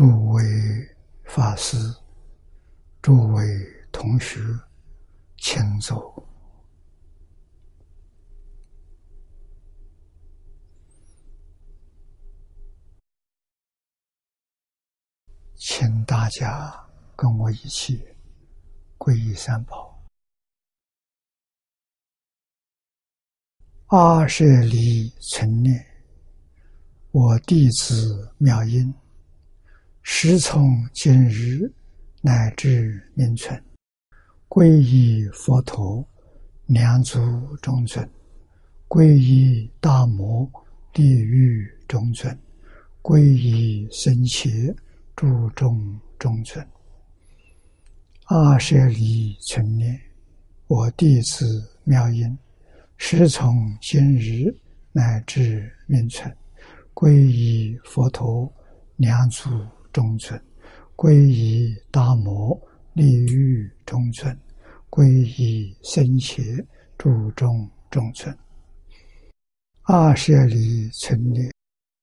诸位法师、诸位同学，请坐，请大家跟我一起皈依三宝。阿舍离存念，我弟子妙音。时从今日乃至明存，皈依佛陀，两足中尊；皈依大摩地狱中尊；皈依僧伽诸众中尊。阿舍离存念，我弟子妙音，时从今日乃至明存，皈依佛陀，两足。中尊，皈依大摩利欲中尊，皈依僧伽诸中中尊。阿舍利存念，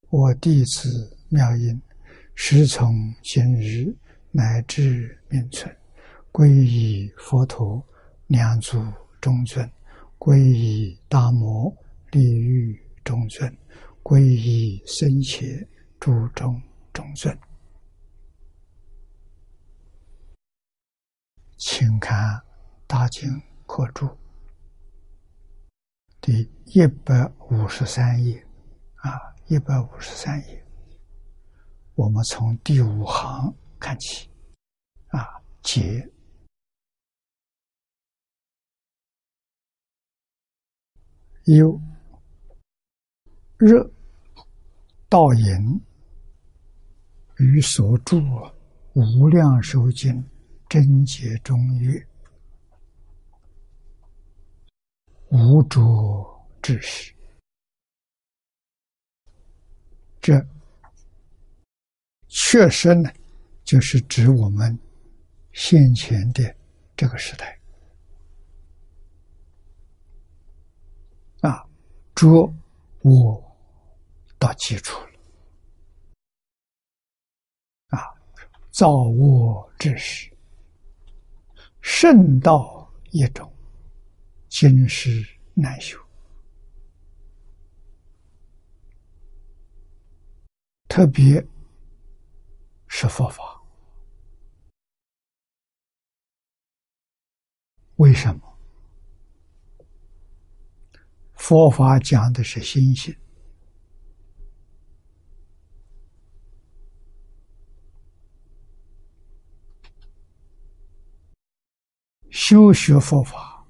我弟子妙音，时从今日乃至命存，皈依佛陀两足中尊，皈依大摩利欲中尊，皈依僧伽诸中中尊。请看《大经课注》第一百五十三页，啊，一百五十三页，我们从第五行看起，啊，解。忧热道引与所著无量寿经。贞洁中曰：“无着之时，这确实呢，就是指我们先前的这个时代。啊，着我到基础了。啊，造我之时。”圣道一种，今世难修，特别是佛法。为什么？佛法讲的是心性。修学佛法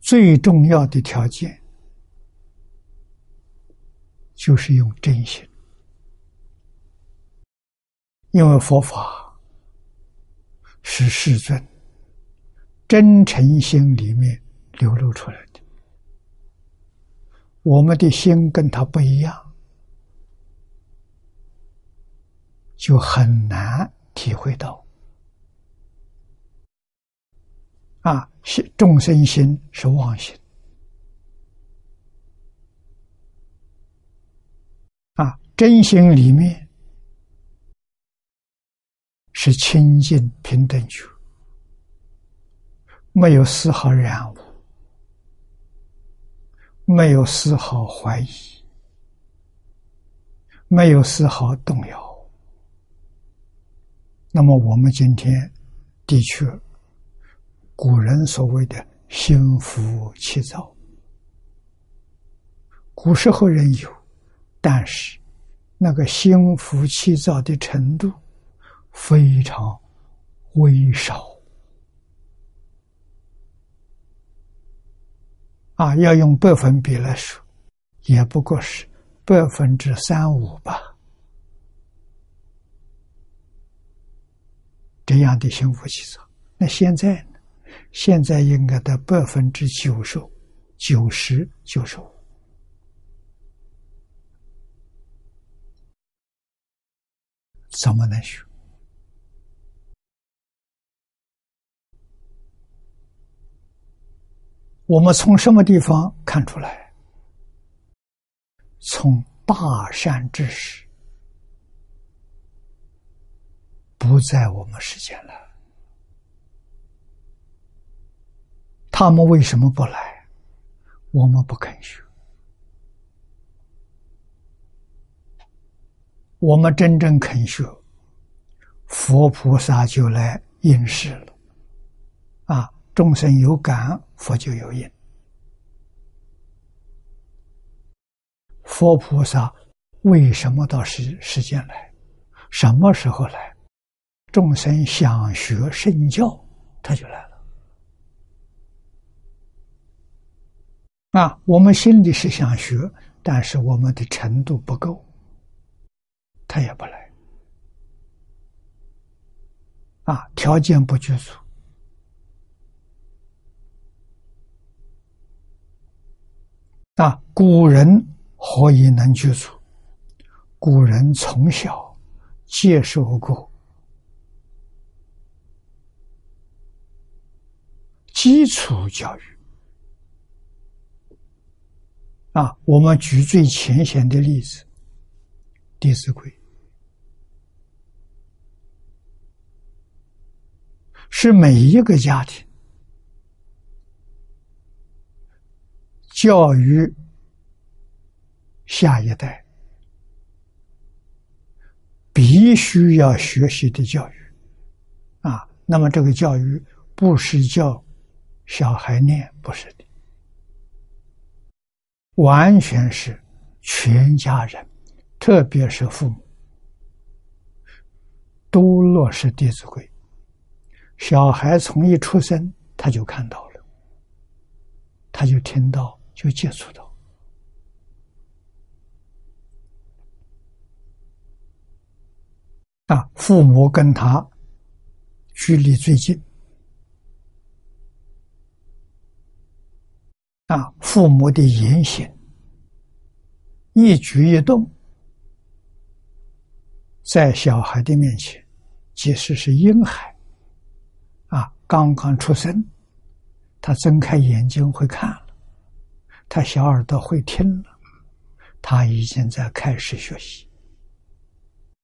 最重要的条件，就是用真心，因为佛法是世尊真诚心里面流露出来的，我们的心跟他不一样，就很难。体会到，啊，心众生心是妄心，啊，真心里面是清净平等觉，没有丝毫染污，没有丝毫怀疑，没有丝毫动摇。那么我们今天的确，古人所谓的心浮气躁，古时候人有，但是那个心浮气躁的程度非常微少，啊，要用百分比来说，也不过是百分之三五吧。这样的幸福气场，那现在呢？现在应该的百分之九十、九十、九十五，怎么能学？我们从什么地方看出来？从大善之时，不在我们世间了。他们为什么不来？我们不肯学。我们真正肯学，佛菩萨就来应世了。啊，众生有感，佛就有应。佛菩萨为什么到世世间来？什么时候来？众生想学圣教，他就来了。啊，我们心里是想学，但是我们的程度不够，他也不来。啊，条件不具足。啊，古人。何以能具足？古人从小接受过基础教育啊。我们举最浅显的例子，《弟子规》是每一个家庭教育。下一代必须要学习的教育啊，那么这个教育不是叫小孩念，不是的，完全是全家人，特别是父母都落实《弟子规》，小孩从一出生他就看到了，他就听到，就接触到。啊，父母跟他距离最近，啊，父母的言行、一举一动，在小孩的面前，即使是婴孩，啊，刚刚出生，他睁开眼睛会看了，他小耳朵会听了，他已经在开始学习。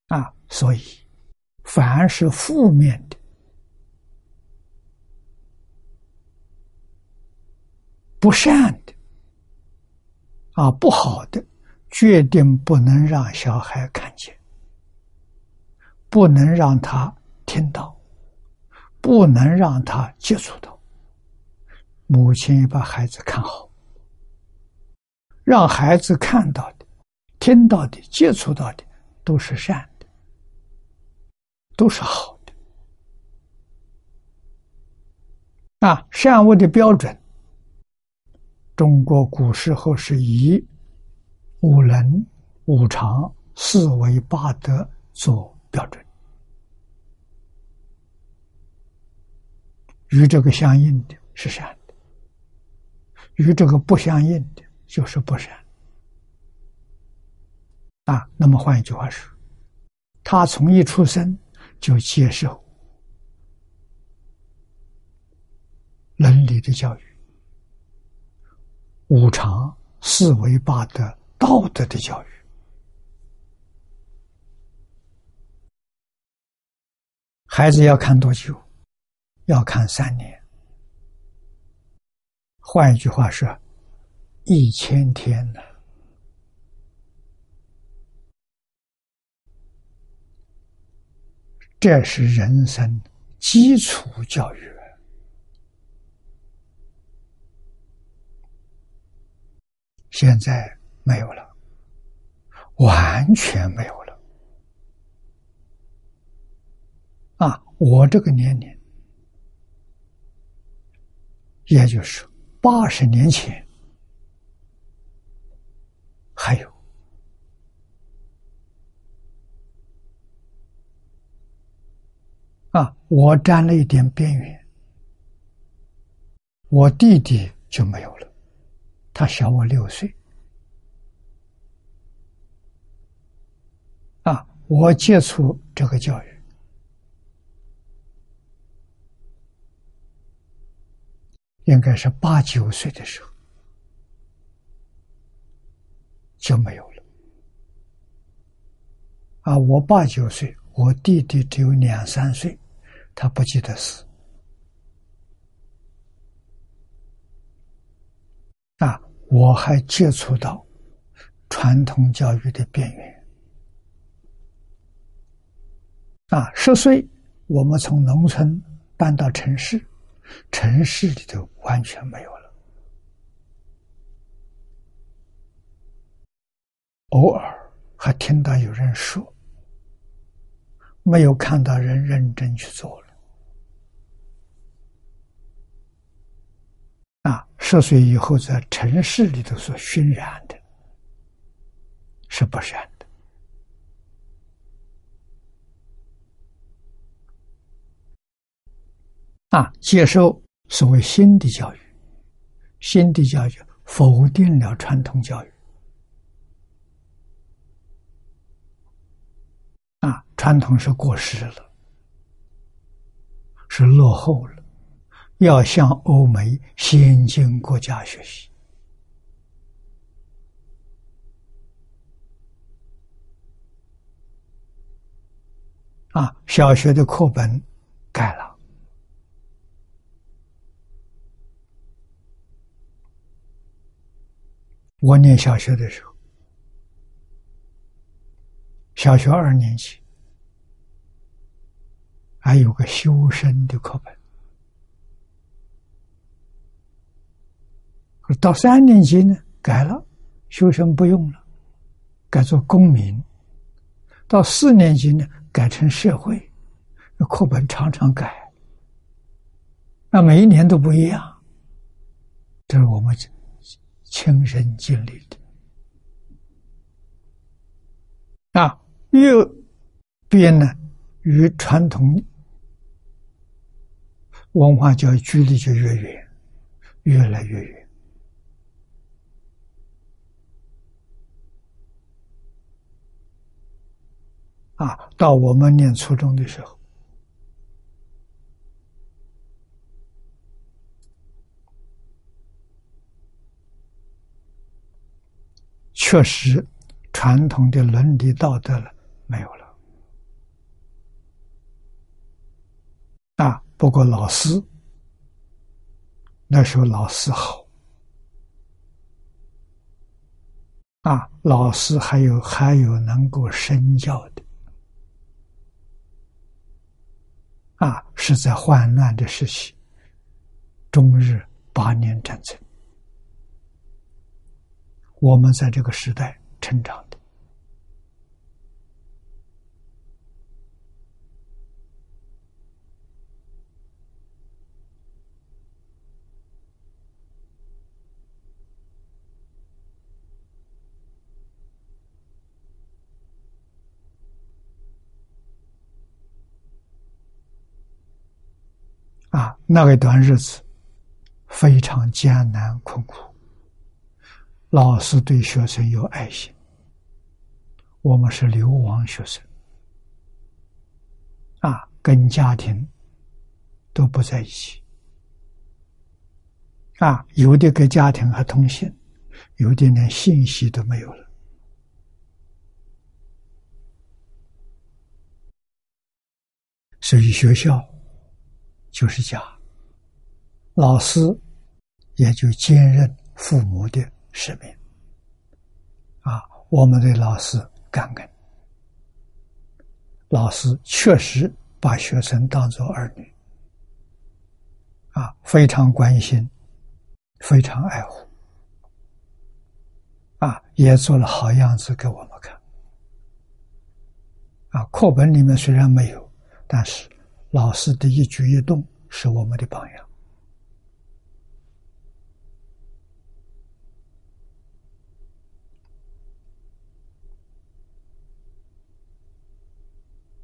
啊，所以，凡是负面的、不善的、啊不好的，决定不能让小孩看见，不能让他听到，不能让他接触到。母亲把孩子看好，让孩子看到的、听到的、接触到的都是善的。都是好的啊！善恶的标准，中国古时候是以五伦、五常、四维八德做标准，与这个相应的是善的，与这个不相应的就是不善啊。那么换一句话说，他从一出生。就接受伦理的教育、五常、四维八德、道德的教育。孩子要看多久？要看三年。换一句话说，一千天呢？这是人生基础教育，现在没有了，完全没有了。啊，我这个年龄，也就是八十年前，还有。啊，我沾了一点边缘，我弟弟就没有了，他小我六岁。啊，我接触这个教育，应该是八九岁的时候就没有了。啊，我八九岁，我弟弟只有两三岁，他不记得事。啊，我还接触到传统教育的边缘。啊，十岁我们从农村搬到城市，城市里头完全没有了，偶尔。还听到有人说，没有看到人认真去做了。啊，十岁以后在城市里头所熏染的，是不善的。啊，接受所谓新的教育，新的教育否定了传统教育。啊传统是过时了，是落后了，要向欧美先进国家学习。啊，小学的课本改了。我念小学的时候，小学二年级。还有个修身的课本，到三年级呢改了，修身不用了，改做公民。到四年级呢改成社会，课本常常改，那每一年都不一样。这是我们亲身经历的啊，越变呢与传统。文化教育距离就越远，越来越远。啊，到我们念初中的时候，确实传统的伦理道德了没有了。啊。不过老师那时候老师好啊，老师还有还有能够身教的啊，是在患难的时期，中日八年战争，我们在这个时代成长的。啊，那一段日子非常艰难困苦。老师对学生有爱心，我们是流亡学生，啊，跟家庭都不在一起，啊，有的跟家庭还通信，有的连信息都没有了，所以学校。就是家，老师也就兼任父母的使命。啊，我们对老师感恩，老师确实把学生当作儿女，啊，非常关心，非常爱护，啊，也做了好样子给我们看。啊，课本里面虽然没有，但是。老师的一举一动是我们的榜样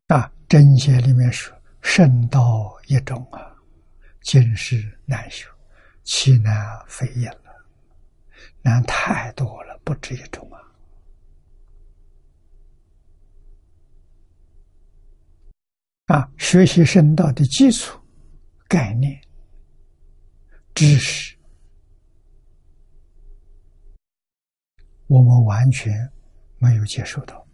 啊！真邪里面说：“圣道一种啊，今世难修，其难非也了，难太多了，不止一种啊。”啊学习深道的基础概念知识我们完全没有接受到。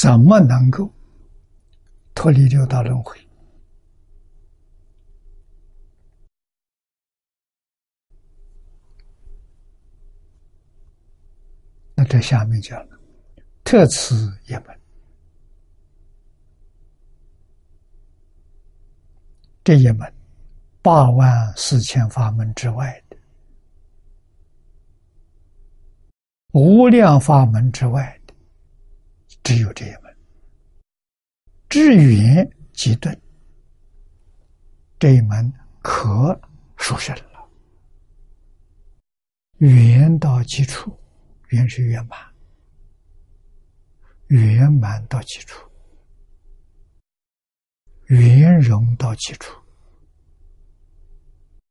怎么能够脱离六道轮回？这下面讲了，特此一门，这一门八万四千法门之外的，无量法门之外的，只有这一门。至圆即顿，这一门可殊胜了，圆到基础。圆是圆满，圆满到基础，圆融到基础，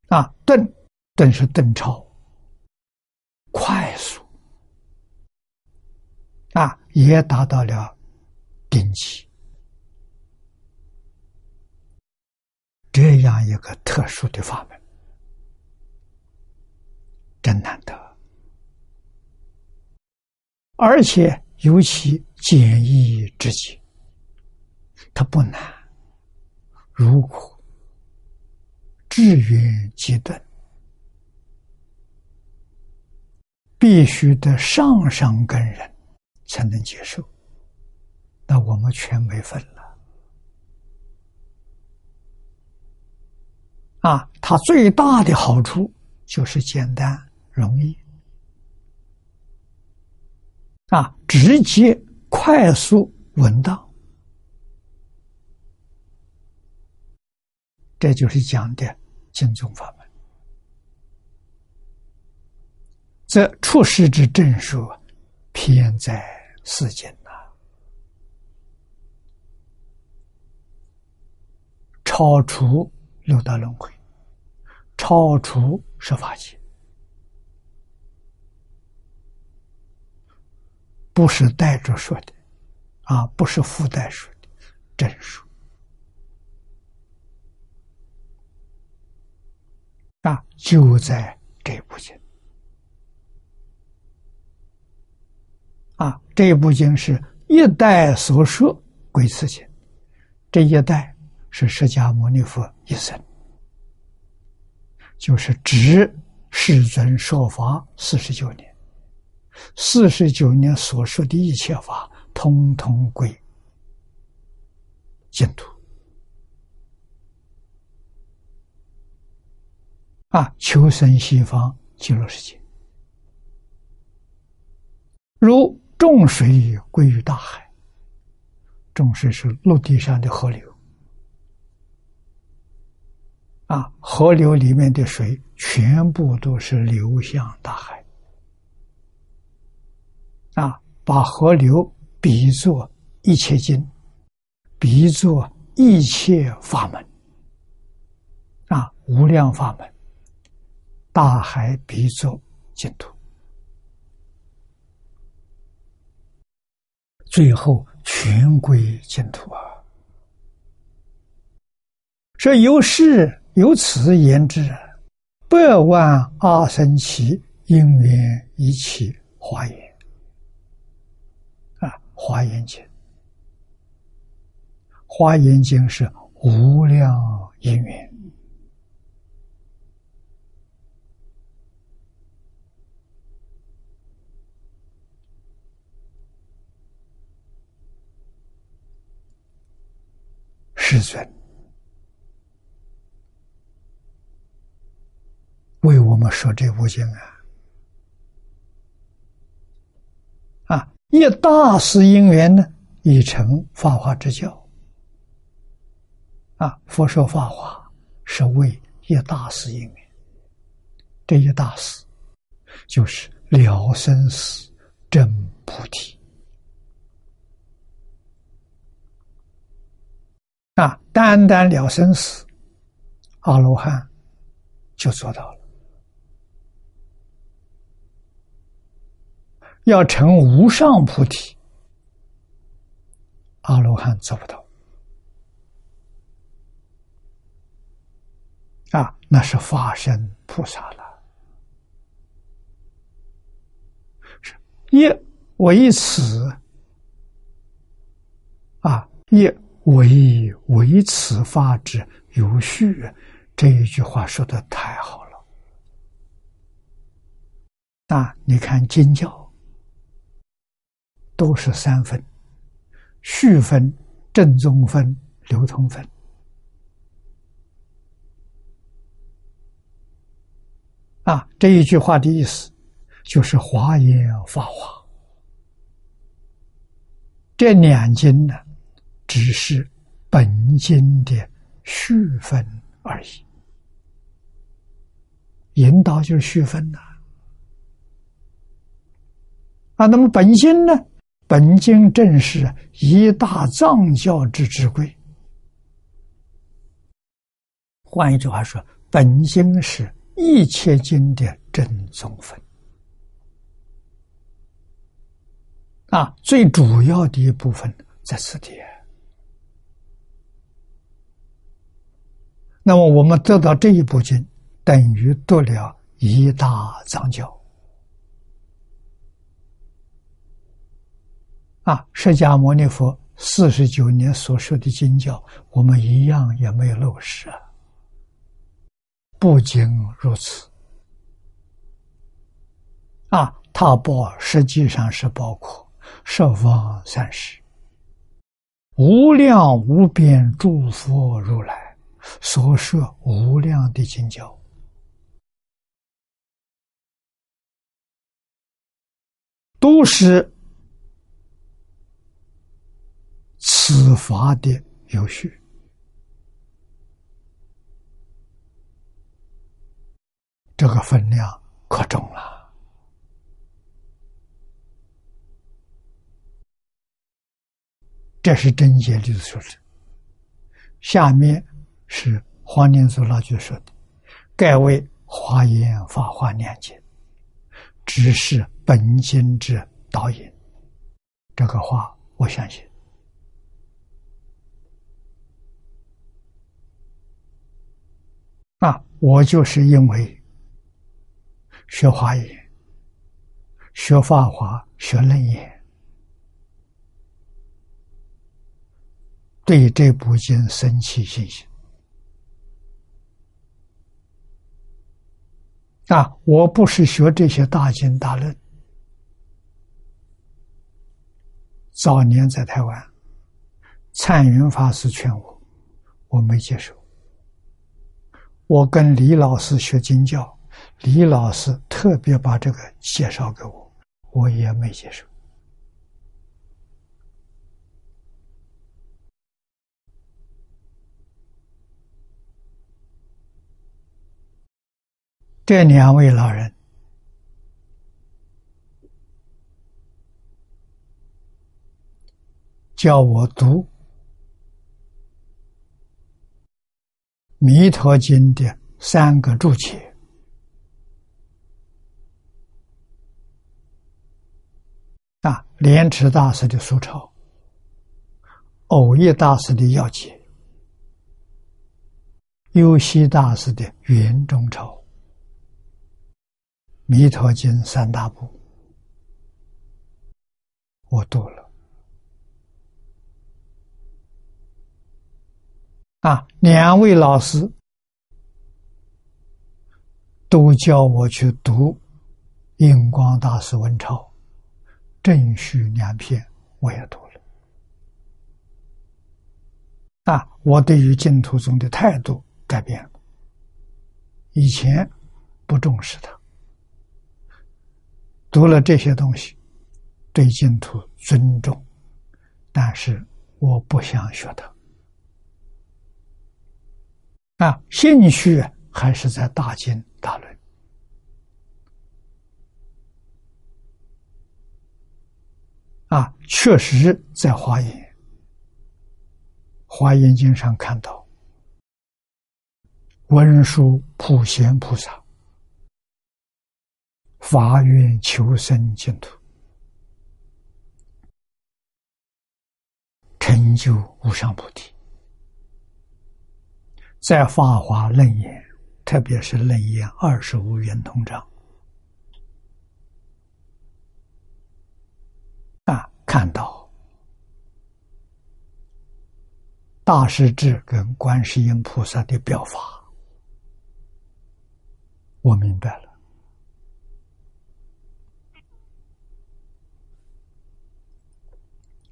啊，顿顿是顿超，快速，啊，也达到了顶级，这样一个特殊的法门，真难得。而且尤其简易之极，它不难。如果志愿极顿，必须得上上根人才能接受，那我们全没份了。啊，它最大的好处就是简单容易。啊，直接、快速、稳当，这就是讲的经宗法门。这出世之正数，偏在世间呐，超出六道轮回，超出十法界。不是带着说的，啊，不是附带说的，真说啊，就在这部经。啊，这部经是一代所说归此经，这一代是释迦牟尼佛一生，就是指世尊说法四十九年。四十九年所说的一切法，通通归净土啊！求生西方极乐世界，如众水归于大海。众水是陆地上的河流啊，河流里面的水全部都是流向大海。啊，把河流比作一切经，比作一切法门，啊，无量法门，大海比作净土，最后全归净土啊！说由是由此言之，百万阿僧祇因缘一起化缘。华严经，华严经是无量因缘，世尊为我们说这部经啊。一大师因缘呢，已成法华之教。啊，佛说法华是为一大师因缘。这一大师就是了生死真菩提。啊，单单了生死，阿罗汉就做到了。要成无上菩提，阿罗汉做不到。啊，那是化身菩萨了。是，一为此啊，也唯唯此法之有序。这一句话说的太好了。啊，你看经教都是三分：序分、正宗分、流通分。啊，这一句话的意思就是华严法华这两经呢，只是本经的序分而已。引导就是序分呐。啊，那么本经呢？本经正是一大藏教之之规。换一句话说，本经是。一切经的正宗分啊，最主要的一部分在此地。那么我们得到这一部经，等于得了一大藏教啊！释迦牟尼佛四十九年所说的经教，我们一样也没有漏失啊。不仅如此，啊，他报实际上是包括十方三世、无量无边诸佛如来所设无量的经教，都是此法的有序。这个分量可重了。这是真解律所说的。下面是黄念祖老居说的：“盖为华严法华两经，只是本心之导引。”这个话我相信。啊，我就是因为。学华严，学法华，学楞严，对这部经生起信心。啊，我不是学这些大经大论。早年在台湾，灿云法师劝我，我没接受。我跟李老师学经教。李老师特别把这个介绍给我，我也没接受。这两位老人叫我读《弥陀经》的三个注解。啊，莲池大师的苏钞，偶益大师的要解，优西大师的圆中钞，《弥陀经》三大部，我读了。啊，两位老师都叫我去读印光大师文钞。正序两篇我也读了，啊，我对于净土宗的态度改变了。以前不重视它，读了这些东西，对净土尊重，但是我不想学它。啊，兴趣还是在大经大论。啊，确实在华严，华严经上看到文殊普贤菩萨发愿求生净土，成就无上菩提，在法华楞严，特别是楞严二十五圆通章。看到大势至跟观世音菩萨的表法，我明白了。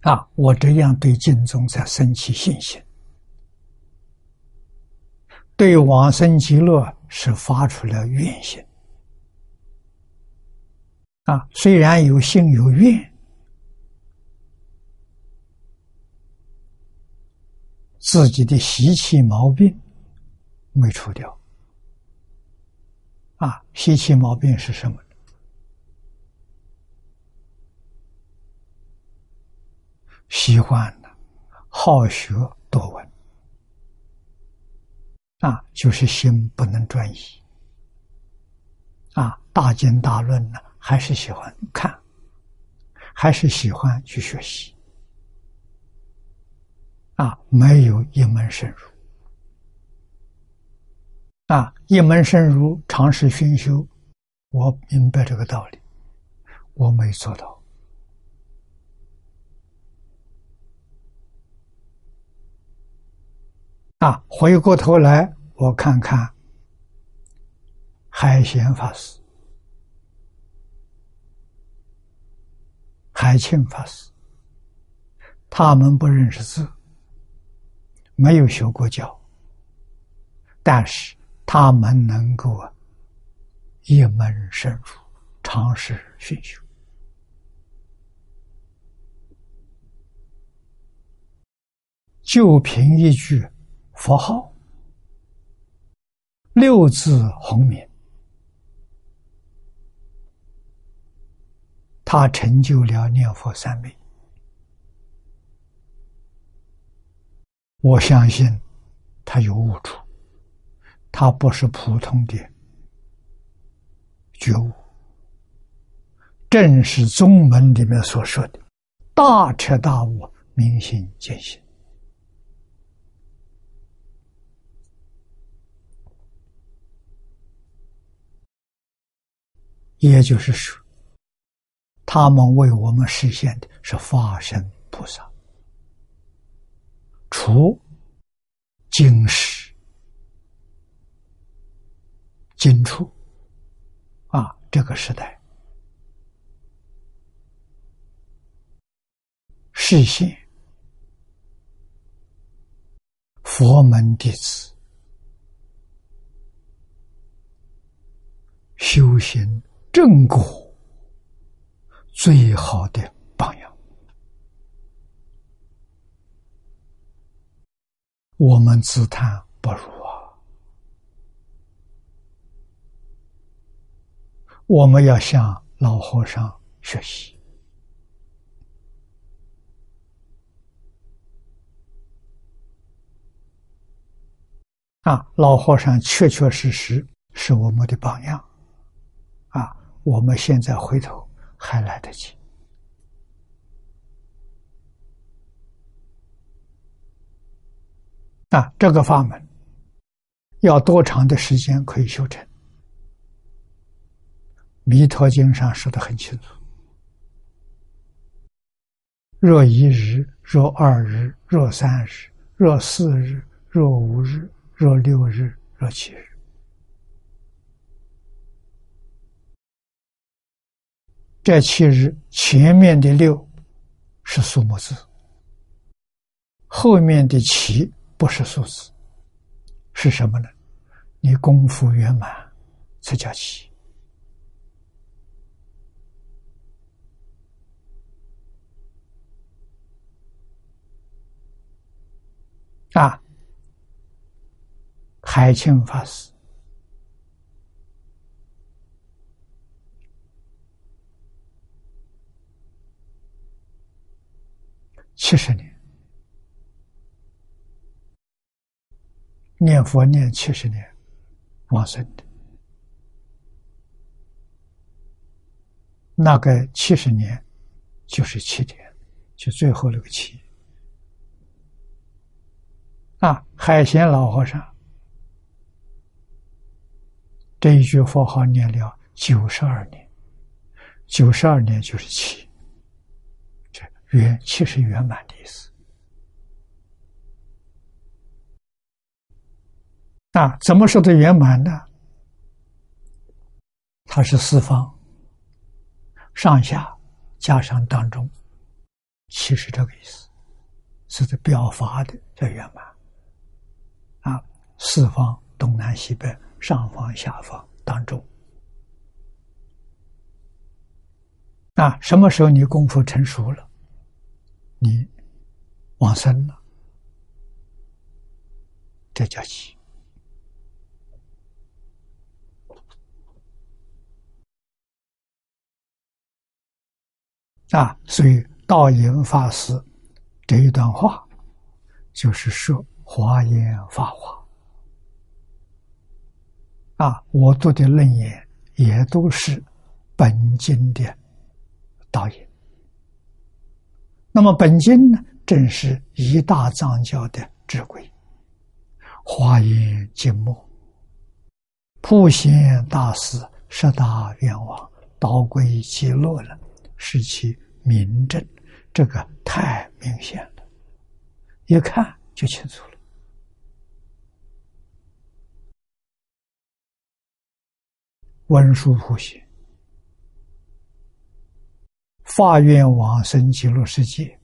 啊，我这样对净宗才生起信心，对往生极乐是发出了愿心。啊，虽然有心有愿，自己的习气毛病没除掉。啊，习气毛病是什么？喜欢的，好学多闻，啊，就是心不能专一，啊，大经大论呢，还是喜欢看，还是喜欢去学习，啊，没有一门深入，啊，一门深入，尝试熏修，我明白这个道理，我没做到。啊，回过头来，我看看海贤法师、海庆法师，他们不认识字，没有学过教，但是他们能够一门深入，尝试熏修，就凭一句。佛号六字洪名，他成就了念佛三昧。我相信他有悟处，他不是普通的觉悟，正是宗门里面所说的大彻大悟、明心见性。也就是说，他们为我们实现的是化身菩萨，除经世、经处啊，这个时代实现佛门弟子修行。正果最好的榜样，我们自叹不如啊！我们要向老和尚学习啊！老和尚确确实实是我们的榜样！我们现在回头还来得及啊！这个法门要多长的时间可以修成？《弥陀经》上说的很清楚：若一日，若二日，若三日，若四日，若五日，若六日，若七日。这七日前面的六是数目字，后面的七不是数字，是什么呢？你功夫圆满才叫七啊！海清法师。七十年念佛念七十年往生的，那个七十年就是七天，就最后那个七啊！海贤老和尚这一句佛号念了九十二年，九十二年就是七。圆其实圆满的意思啊，怎么说的圆满呢？它是四方，上下加上当中，其实这个意思，是在表法的叫圆满。啊，四方东南西北，上方下方当中。啊，什么时候你功夫成熟了，你往生了，这叫起。啊，所以道严法师这一段话，就是说华严法华。啊，我读的楞严也都是本经的导演。那么本经呢，正是一大藏教的智慧，华严经末，普贤大师十大愿望，导归极乐了。是其明证，这个太明显了，一看就清楚了。文殊普贤，法愿往生极乐世界，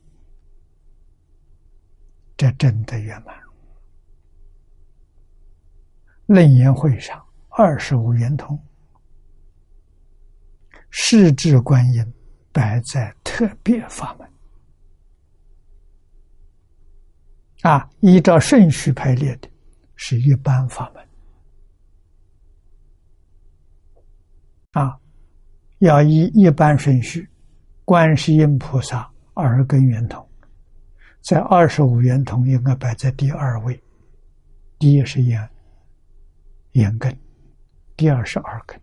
这真的圆满。楞严会上二十五圆通，世智观音。摆在特别法门啊，依照顺序排列的，是一般法门啊。要依一般顺序，观世音菩萨二根圆通，在二十五圆通应该摆在第二位，第一是眼眼根，第二是耳根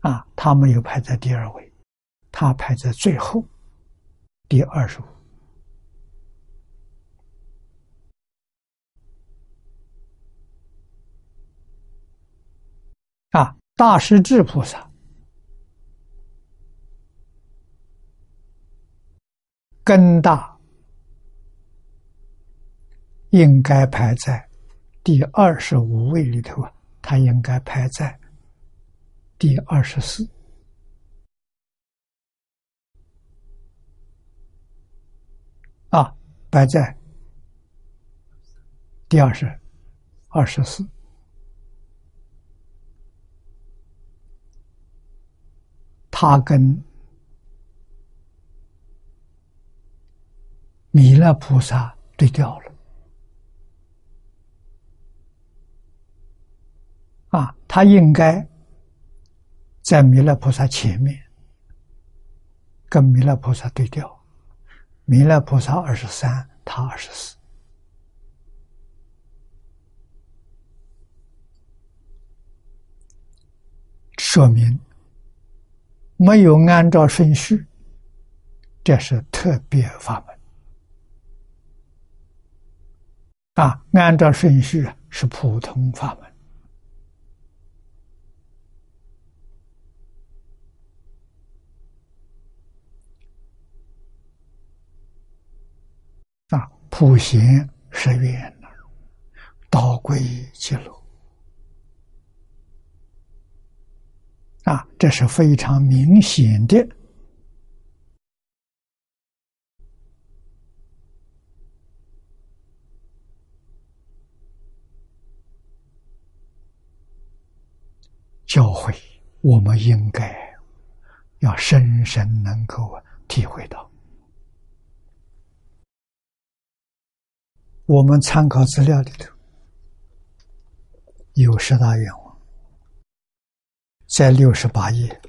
啊，他没有排在第二位。他排在最后，第二十五。啊，大势至菩萨根大，应该排在第二十五位里头啊，他应该排在第二十四。啊，摆在第二十二十四，他跟弥勒菩萨对调了。啊，他应该在弥勒菩萨前面，跟弥勒菩萨对调。弥勒菩萨二十三，他二十四，说明没有按照顺序，这是特别法门啊！按照顺序是普通法门。啊，普贤十愿了，道归极乐。啊，这是非常明显的教诲，我们应该要深深能够体会到。我们参考资料里头有十大愿望，在六十八页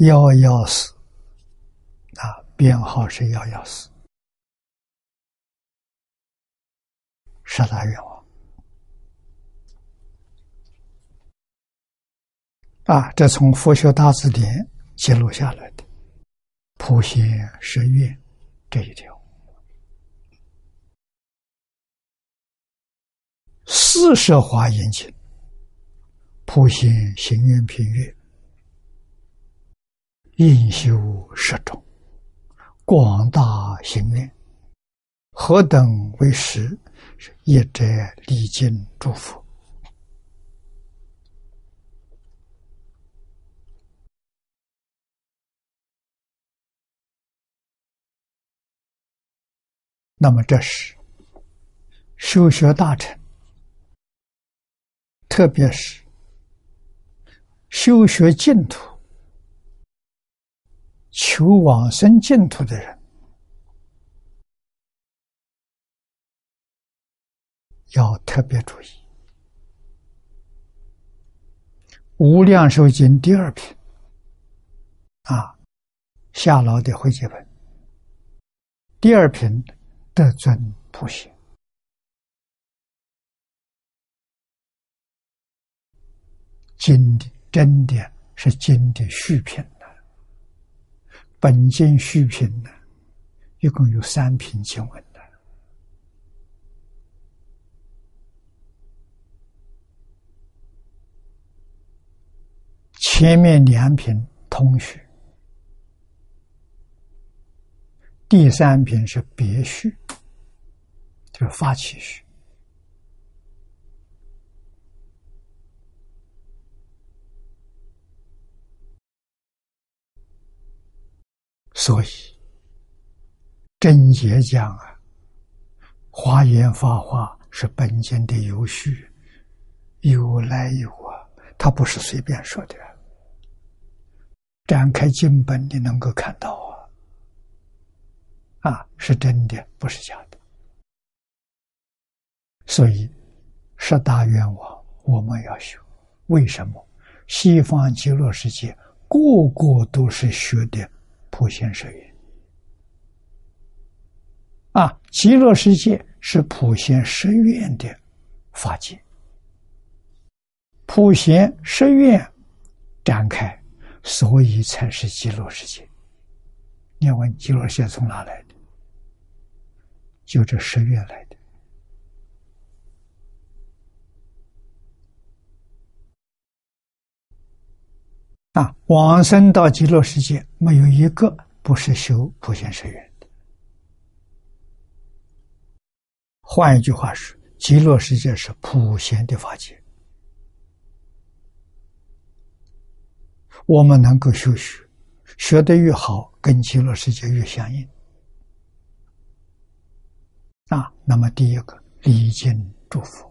幺幺四啊，编号是幺幺四，十大愿望啊，这从佛学大字典记录下来的。普贤十愿这一条，四摄华严经，普贤行愿品月，应修十种，广大行愿，何等为实？一者礼敬诸佛。那么，这是修学大臣，特别是修学净土、求往生净土的人，要特别注意。《无量寿经》第二品啊，夏老的会解本，第二品。得尊普贤，经的真的是经的续品的，本经续品呢，一共有三品经文的，前面两品通序。第三品是别序，就是发起序，所以真解讲啊，华严法华是本经的有序，有来有往，他不是随便说的，展开经本你能够看到。啊，是真的，不是假的。所以，十大愿望我们要修。为什么？西方极乐世界个个都是学的普贤十愿。啊，极乐世界是普贤十愿的法界，普贤十愿展开，所以才是极乐世界。你问极乐世界从哪来的？就这十月来的啊，往生到极乐世界，没有一个不是修普贤十愿的。换一句话说，极乐世界是普贤的法界，我们能够修学，学得越好，跟极乐世界越相应。啊，那么第一个礼敬祝福，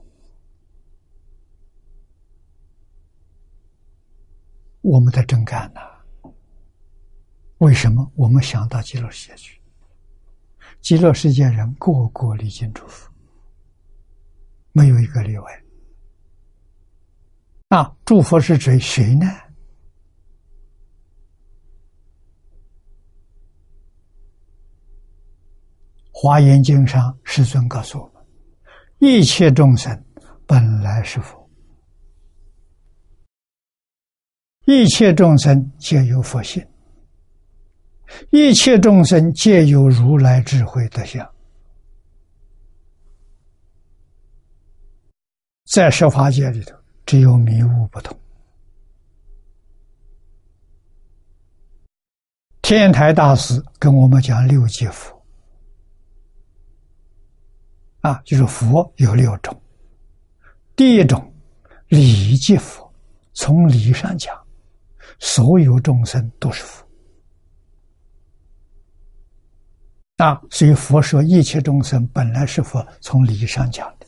我们的真干呢？为什么我们想到极乐世界去？极乐世界人个个礼敬祝福，没有一个例外。啊，祝福是指谁呢？华严经上，世尊告诉我们：一切众生本来是佛，一切众生皆有佛性，一切众生皆有如来智慧德相。在十法界里头，只有迷雾不同。天台大师跟我们讲六界佛。啊，就是佛有六种。第一种，理即佛，从理上讲，所有众生都是佛。啊，所以佛说一切众生本来是佛，从理上讲的。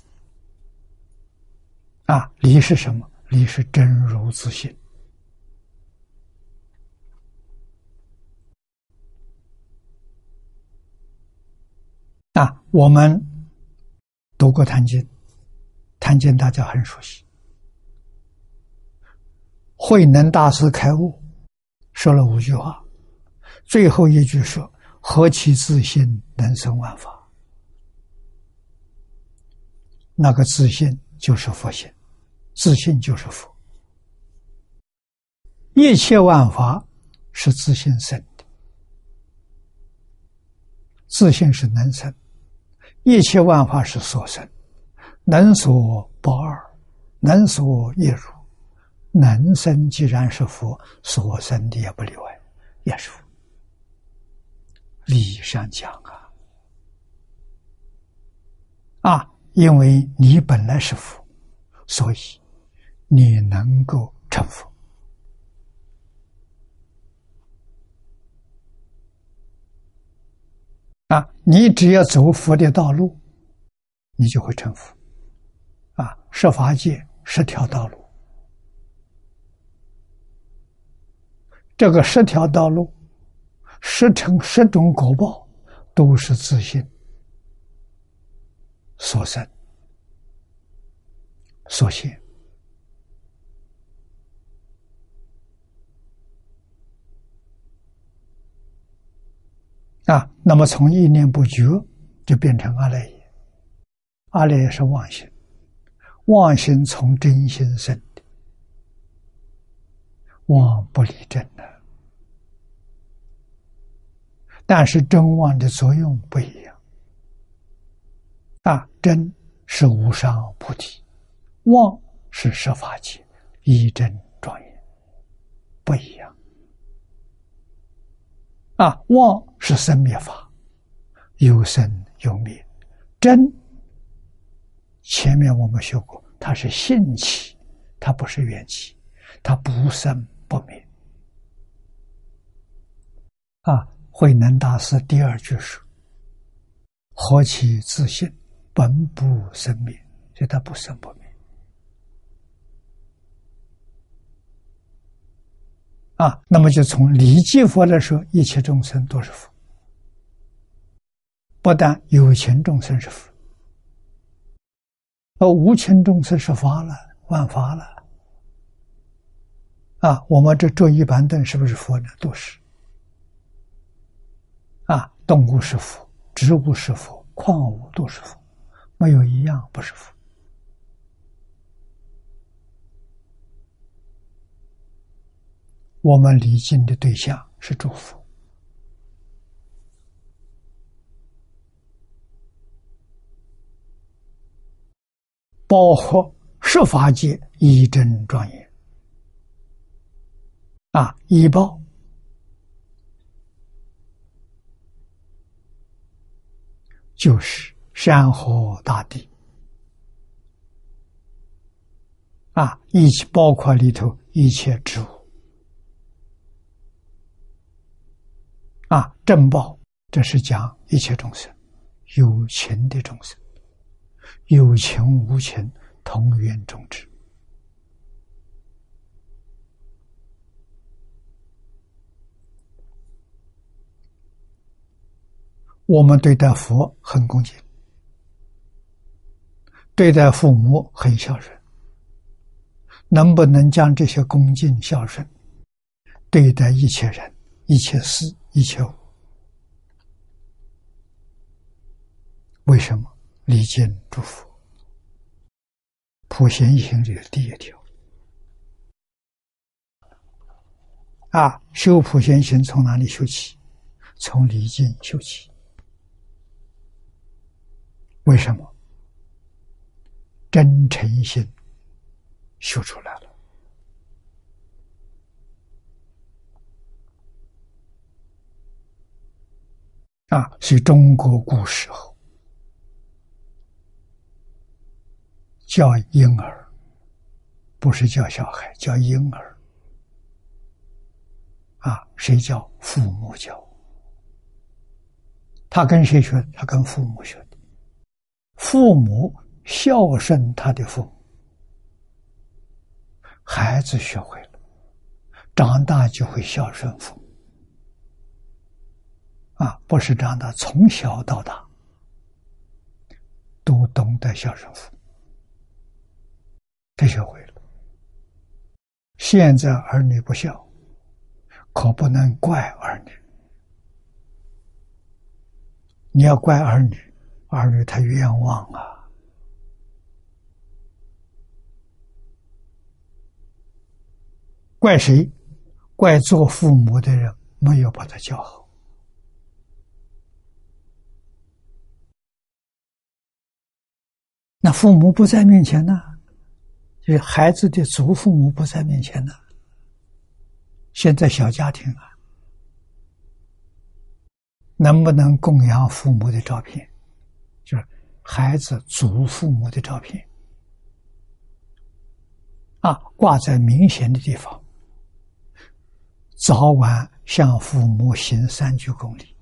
啊，理是什么？理是真如自性。啊，我们。读过《坛经》，《坛经》大家很熟悉。慧能大师开悟，说了五句话，最后一句说：“何其自信，能生万法。”那个自信就是佛性，自信就是佛。一切万法是自信生的，自信是能生。一切万法是所生，能所不二，能所一如，能生既然是佛，所生的也不例外，也是佛。理上讲啊，啊，因为你本来是佛，所以你能够成佛。啊，你只要走佛的道路，你就会成佛。啊，十法界十条道路，这个十条道路，十成十种果报，都是自信所生所现。啊，那么从一念不觉就变成阿赖耶，阿赖耶是妄心，妄心从真心生的，妄不离真的，但是真妄的作用不一样，啊，真是无上菩提，妄是设法界一真庄严，不一样。啊，妄是生灭法，有生有灭。真，前面我们学过，它是性起，它不是缘起，它不生不灭。啊，慧能大师第二句说：“何其自信，本不生灭。”所以它不生不灭。啊，那么就从理记佛来说，一切众生都是佛，不但有情众生是佛，而无情众生是法了，万法了。啊，我们这坐一板凳是不是佛呢？都是。啊，动物是佛，植物是佛，矿物都是佛，没有一样不是佛。我们礼敬的对象是祝福，包括十法界一真庄严。啊，一报。就是山河大地。啊，一起包括里头一切植物。啊，正报，这是讲一切众生，有情的众生，有情无情同源种智。我们对待佛很恭敬，对待父母很孝顺，能不能将这些恭敬孝顺对待一切人、一切事？一切无，为什么礼敬祝福？普贤行里的第一条啊，修普贤行从哪里修起？从离境修起。为什么？真诚心修出来了。啊，是中国古时候叫婴儿，不是叫小孩，叫婴儿。啊，谁教？父母教。他跟谁学？他跟父母学的。父母孝顺他的父母，孩子学会了，长大就会孝顺父母。啊，不是这样的，从小到大都懂得孝顺父，他学会了。现在儿女不孝，可不能怪儿女。你要怪儿女，儿女他冤枉啊！怪谁？怪做父母的人没有把他教好。那父母不在面前呢，就孩子的祖父母不在面前呢。现在小家庭啊，能不能供养父母的照片？就是孩子祖父母的照片，啊，挂在明显的地方，早晚向父母行三鞠躬礼，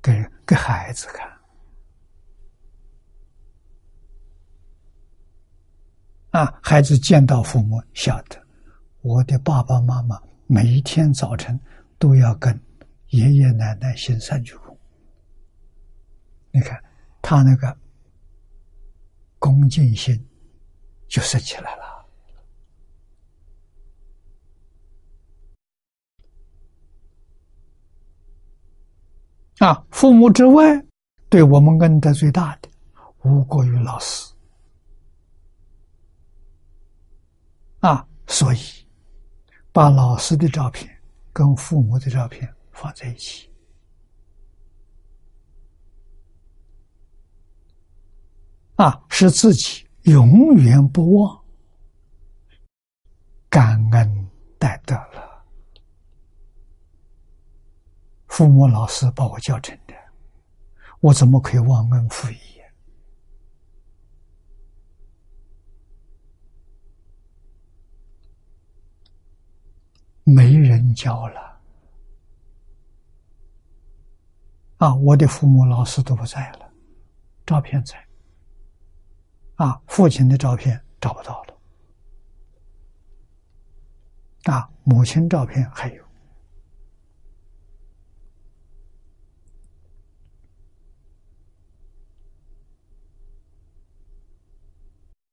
给给孩子看，啊，孩子见到父母，晓得我的爸爸妈妈每一天早晨都要跟爷爷奶奶行三鞠躬。你看，他那个恭敬心就升起来了啊！父母之外，对我们恩德最大的，无过于老师啊！所以，把老师的照片跟父母的照片放在一起。啊，使自己永远不忘感恩戴德了。父母、老师把我教成的，我怎么可以忘恩负义？没人教了啊！我的父母、老师都不在了，照片在。啊，父亲的照片找不到了。啊，母亲照片还有。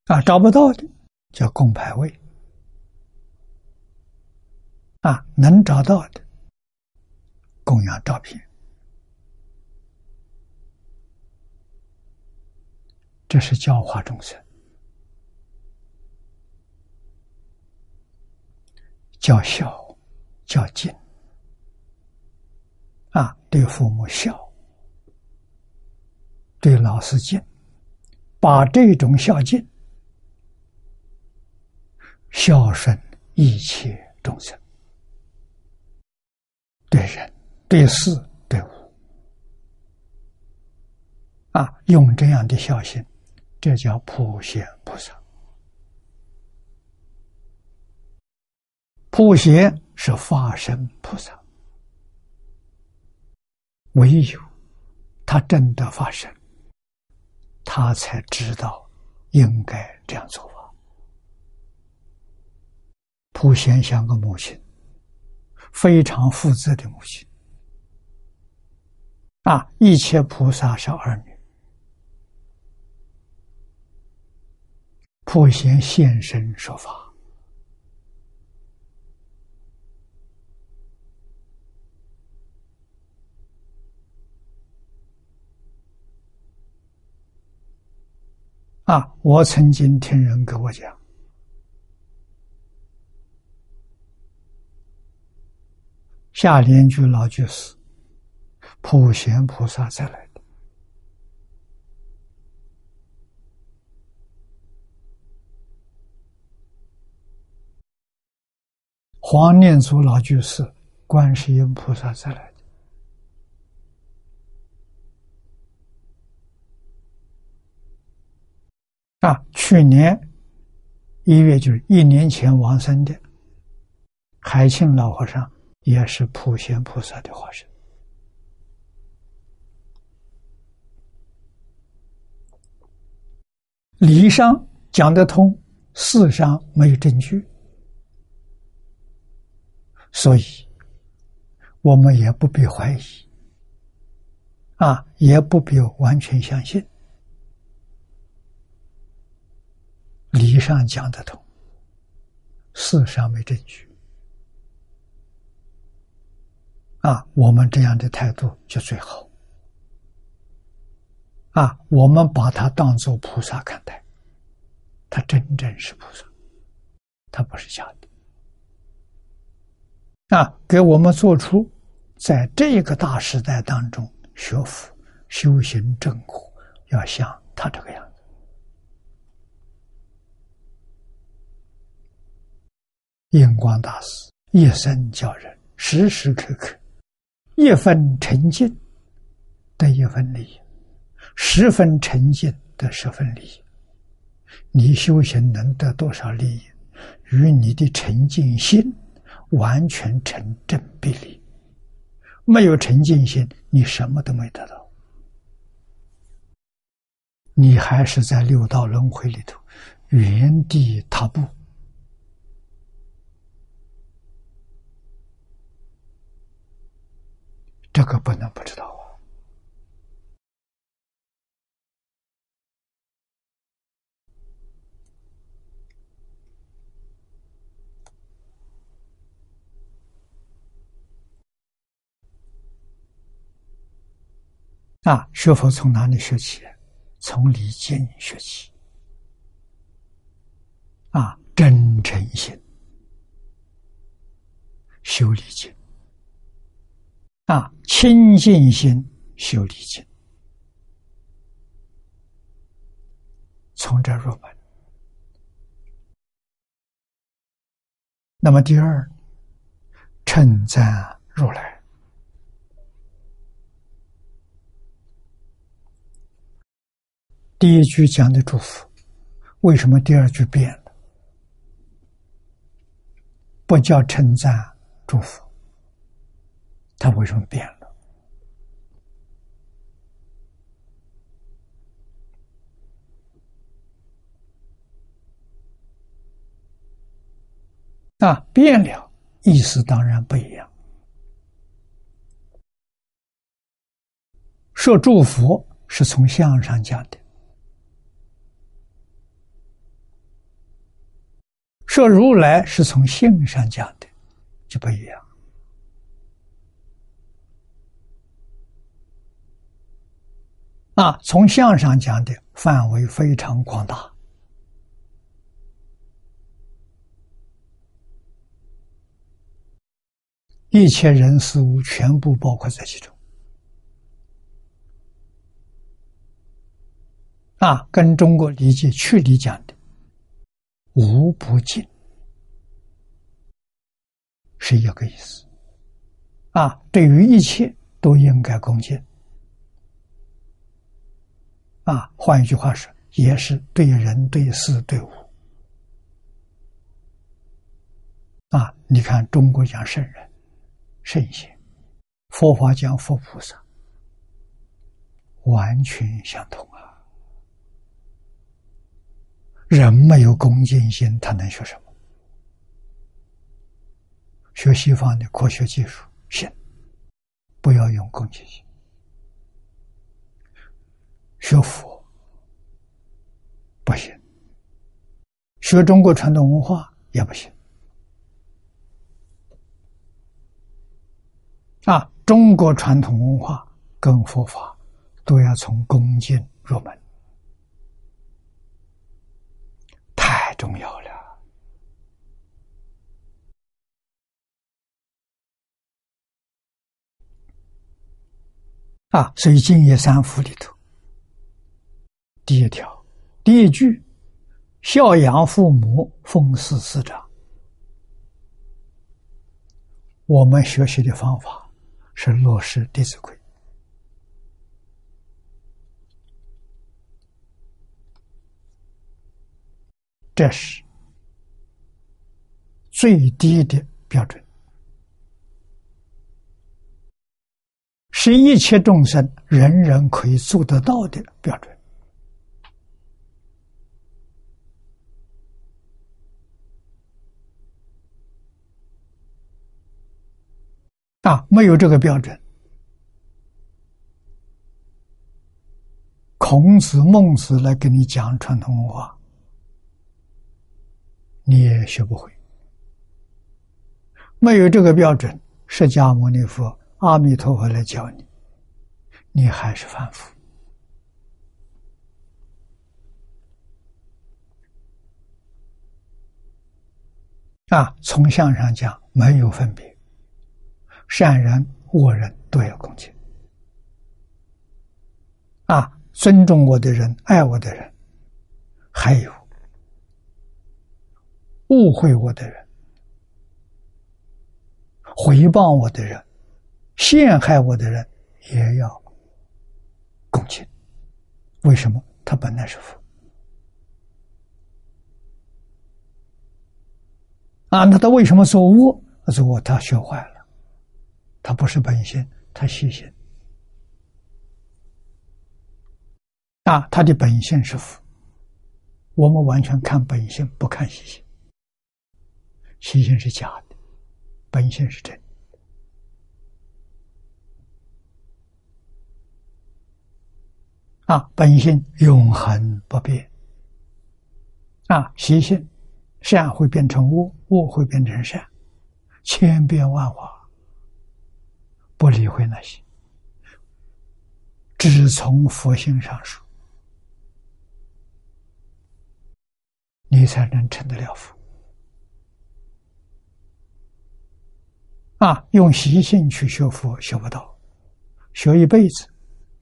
啊，找不到的叫供牌位。啊，能找到的。供养照片。这是教化众生，教孝，教敬。啊！对父母孝，对老师敬，把这种孝敬孝顺一切众生，对人、对事、对物啊，用这样的孝心。这叫普贤菩萨。普贤是化身菩萨，唯有他真的发生，他才知道应该这样做法。普贤像个母亲，非常负责的母亲啊！一切菩萨是儿女。普贤现身说法啊！我曾经听人跟我讲，下联句老句是普贤菩萨再来的。黄念祖老居士，观世音菩萨再来的啊！去年一月就是一年前往生的海庆老和尚，也是普贤菩萨的化身。理上讲得通，事上没有证据。所以，我们也不必怀疑，啊，也不必完全相信。理上讲得通，事上没证据，啊，我们这样的态度就最好。啊，我们把他当做菩萨看待，他真正是菩萨，他不是假的。啊，给我们做出在这个大时代当中学佛、修行正果，要像他这个样子。印光大师一生教人，时时刻刻一分沉静得一分利益，十分沉静得十分利益。你修行能得多少利益，与你的沉静心完全成正比例。没有沉静心，你什么都没得到，你还是在六道轮回里头原地踏步。这个不能不知道啊！啊，学佛从哪里学起？从礼敬学起。啊，真诚心修礼敬。啊，清净心修理境，从这入门。那么第二，称赞如来。第一句讲的祝福，为什么第二句变了？不叫称赞祝福。他为什么变了？啊，变了，意思当然不一样。说祝福是从相上讲的，说如来是从性上讲的，就不一样。啊，从相上讲的范围非常广大，一切人事物全部包括在其中。啊，跟中国理解去理讲的“无不尽”是一个意思。啊，对于一切都应该恭敬。啊，换一句话说，也是对人、对事、对物。啊，你看中国讲圣人、圣贤，佛法讲佛菩萨，完全相同啊。人没有恭敬心，他能学什么？学西方的科学技术，行，不要用恭敬心。学佛不行，学中国传统文化也不行。啊，中国传统文化跟佛法都要从恭敬入门，太重要了。啊，所以净业三福里头。第一条，第一句，孝养父母，奉事师长。我们学习的方法是落实《弟子规》，这是最低的标准，是一切众生人人可以做得到的标准。啊，没有这个标准，孔子、孟子来跟你讲传统文化，你也学不会。没有这个标准，释迦牟尼佛、阿弥陀佛来教你，你还是凡夫。啊，从相上讲，没有分别。善人、恶人都要恭敬啊！尊重我的人、爱我的人，还有误会我的人、回报我的人、陷害我的人，也要恭敬为什么？他本来是佛。啊，那他为什么做恶？做恶他学坏了，他不是本性，他习性。啊，他的本性是福，我们完全看本性，不看习性。习性是假的，本性是真。啊，本性永恒不变。啊，习性。善会变成恶，恶会变成善，千变万化，不理会那些，只从佛性上说，你才能成得了佛。啊，用习性去学佛，学不到，学一辈子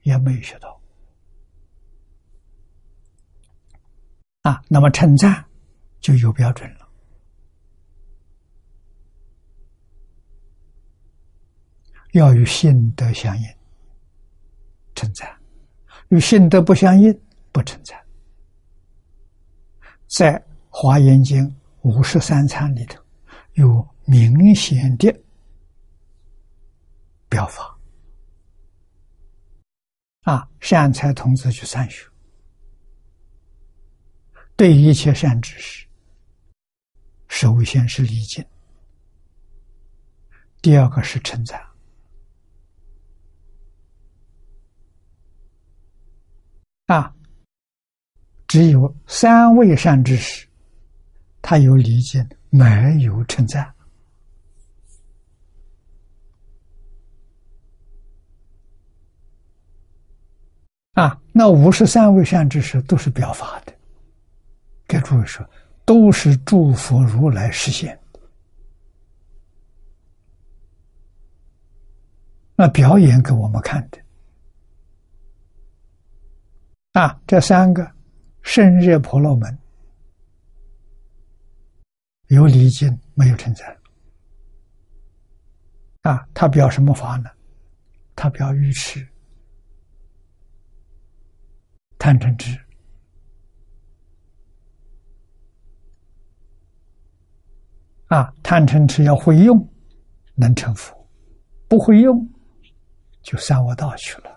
也没有学到。啊，那么称赞。就有标准了，要与性德相应，存在；与性德不相应，不存在。在《华严经》五十三参里头，有明显的表法。啊，善财童子去参学，对一切善知识。首先是礼敬，第二个是称赞。啊，只有三位善知识，他有礼敬，没有称赞。啊，那五十三位善知识都是表法的，给诸位说。都是祝福如来实现那表演给我们看的啊，这三个圣热婆罗门有礼敬，没有称赞啊，他表什么法呢？他表愚痴、贪嗔痴。啊，贪嗔痴要会用，能成佛；不会用，就三恶道去了。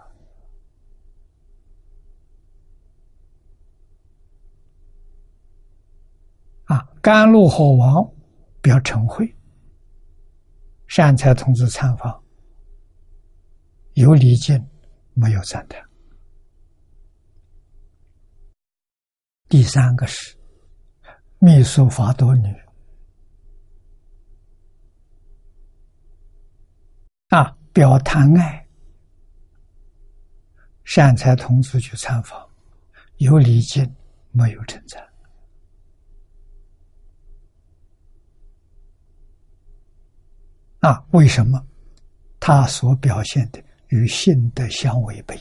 啊，甘露火王表成慧，善财童子参访，有礼敬，没有赞叹。第三个是秘书法多女。啊，表谈爱，善财童子去参访，有礼敬，没有称赞。啊，为什么？他所表现的与性德相违背。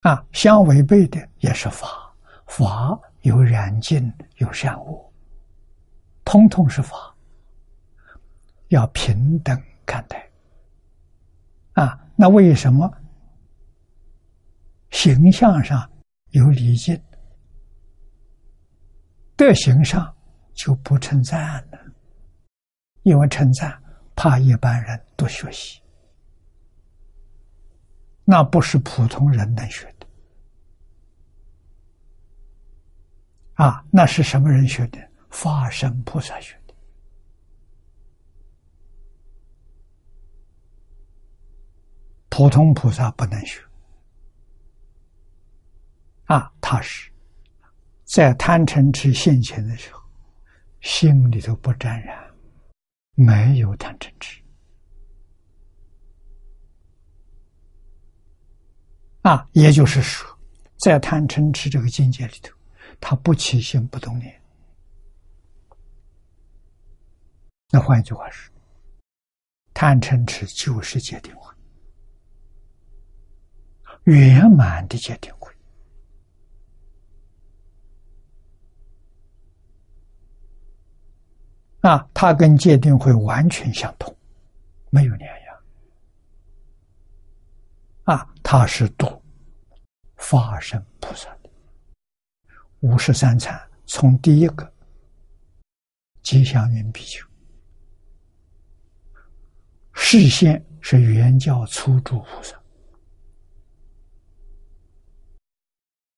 啊，相违背的也是法，法。有染净，有善恶，通通是法，要平等看待。啊，那为什么形象上有礼敬，德行上就不称赞了？因为称赞怕一般人多学习，那不是普通人能学的。啊，那是什么人学的？法身菩萨学的。普通菩萨不能学。啊，他是在贪嗔痴现前的时候，心里头不沾染，没有贪嗔痴。啊，也就是说，在贪嗔痴这个境界里头。他不起心不动念，那换一句话是，贪嗔痴就是界定慧，圆满的界定慧。啊，它跟戒定慧完全相同，没有两样。啊，它是度法身菩萨的五十三禅，从第一个吉祥云比丘，视线是原教初住菩萨。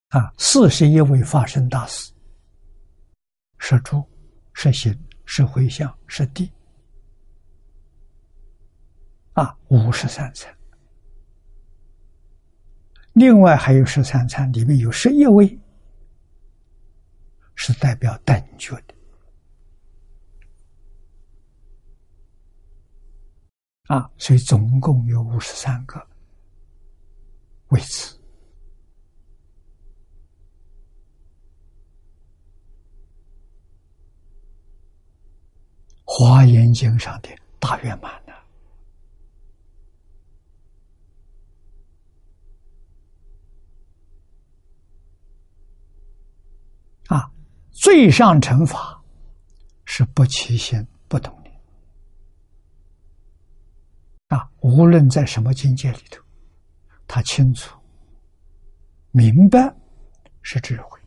啊，四十一位法身大士，是住，是行，是回向，是地。啊，五十三层。另外还有十三层，里面有十一位，是代表等觉的。啊，所以总共有五十三个位置。华严经上的大圆满呢？啊，最上乘法是不起心不动念啊，无论在什么境界里头，他清楚明白是智慧，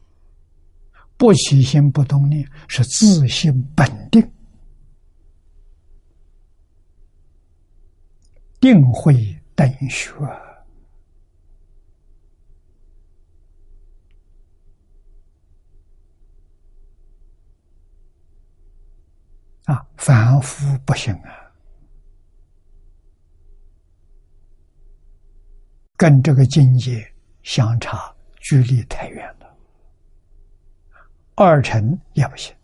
不起心不动念是自性本定。定会等学。啊，凡夫不行啊，跟这个境界相差距离太远了，二乘也不行，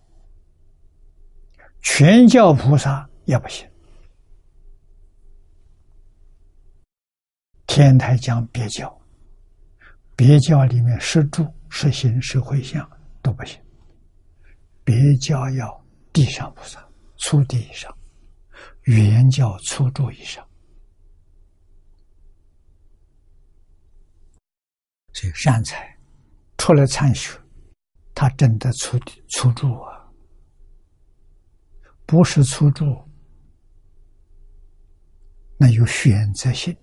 全教菩萨也不行。天台讲别教，别教里面是住、是行、是回向都不行。别教要地上菩萨、初地以上，原教初住以上。所以善财出来参学，他真的初地初住啊，不是初住，那有选择性。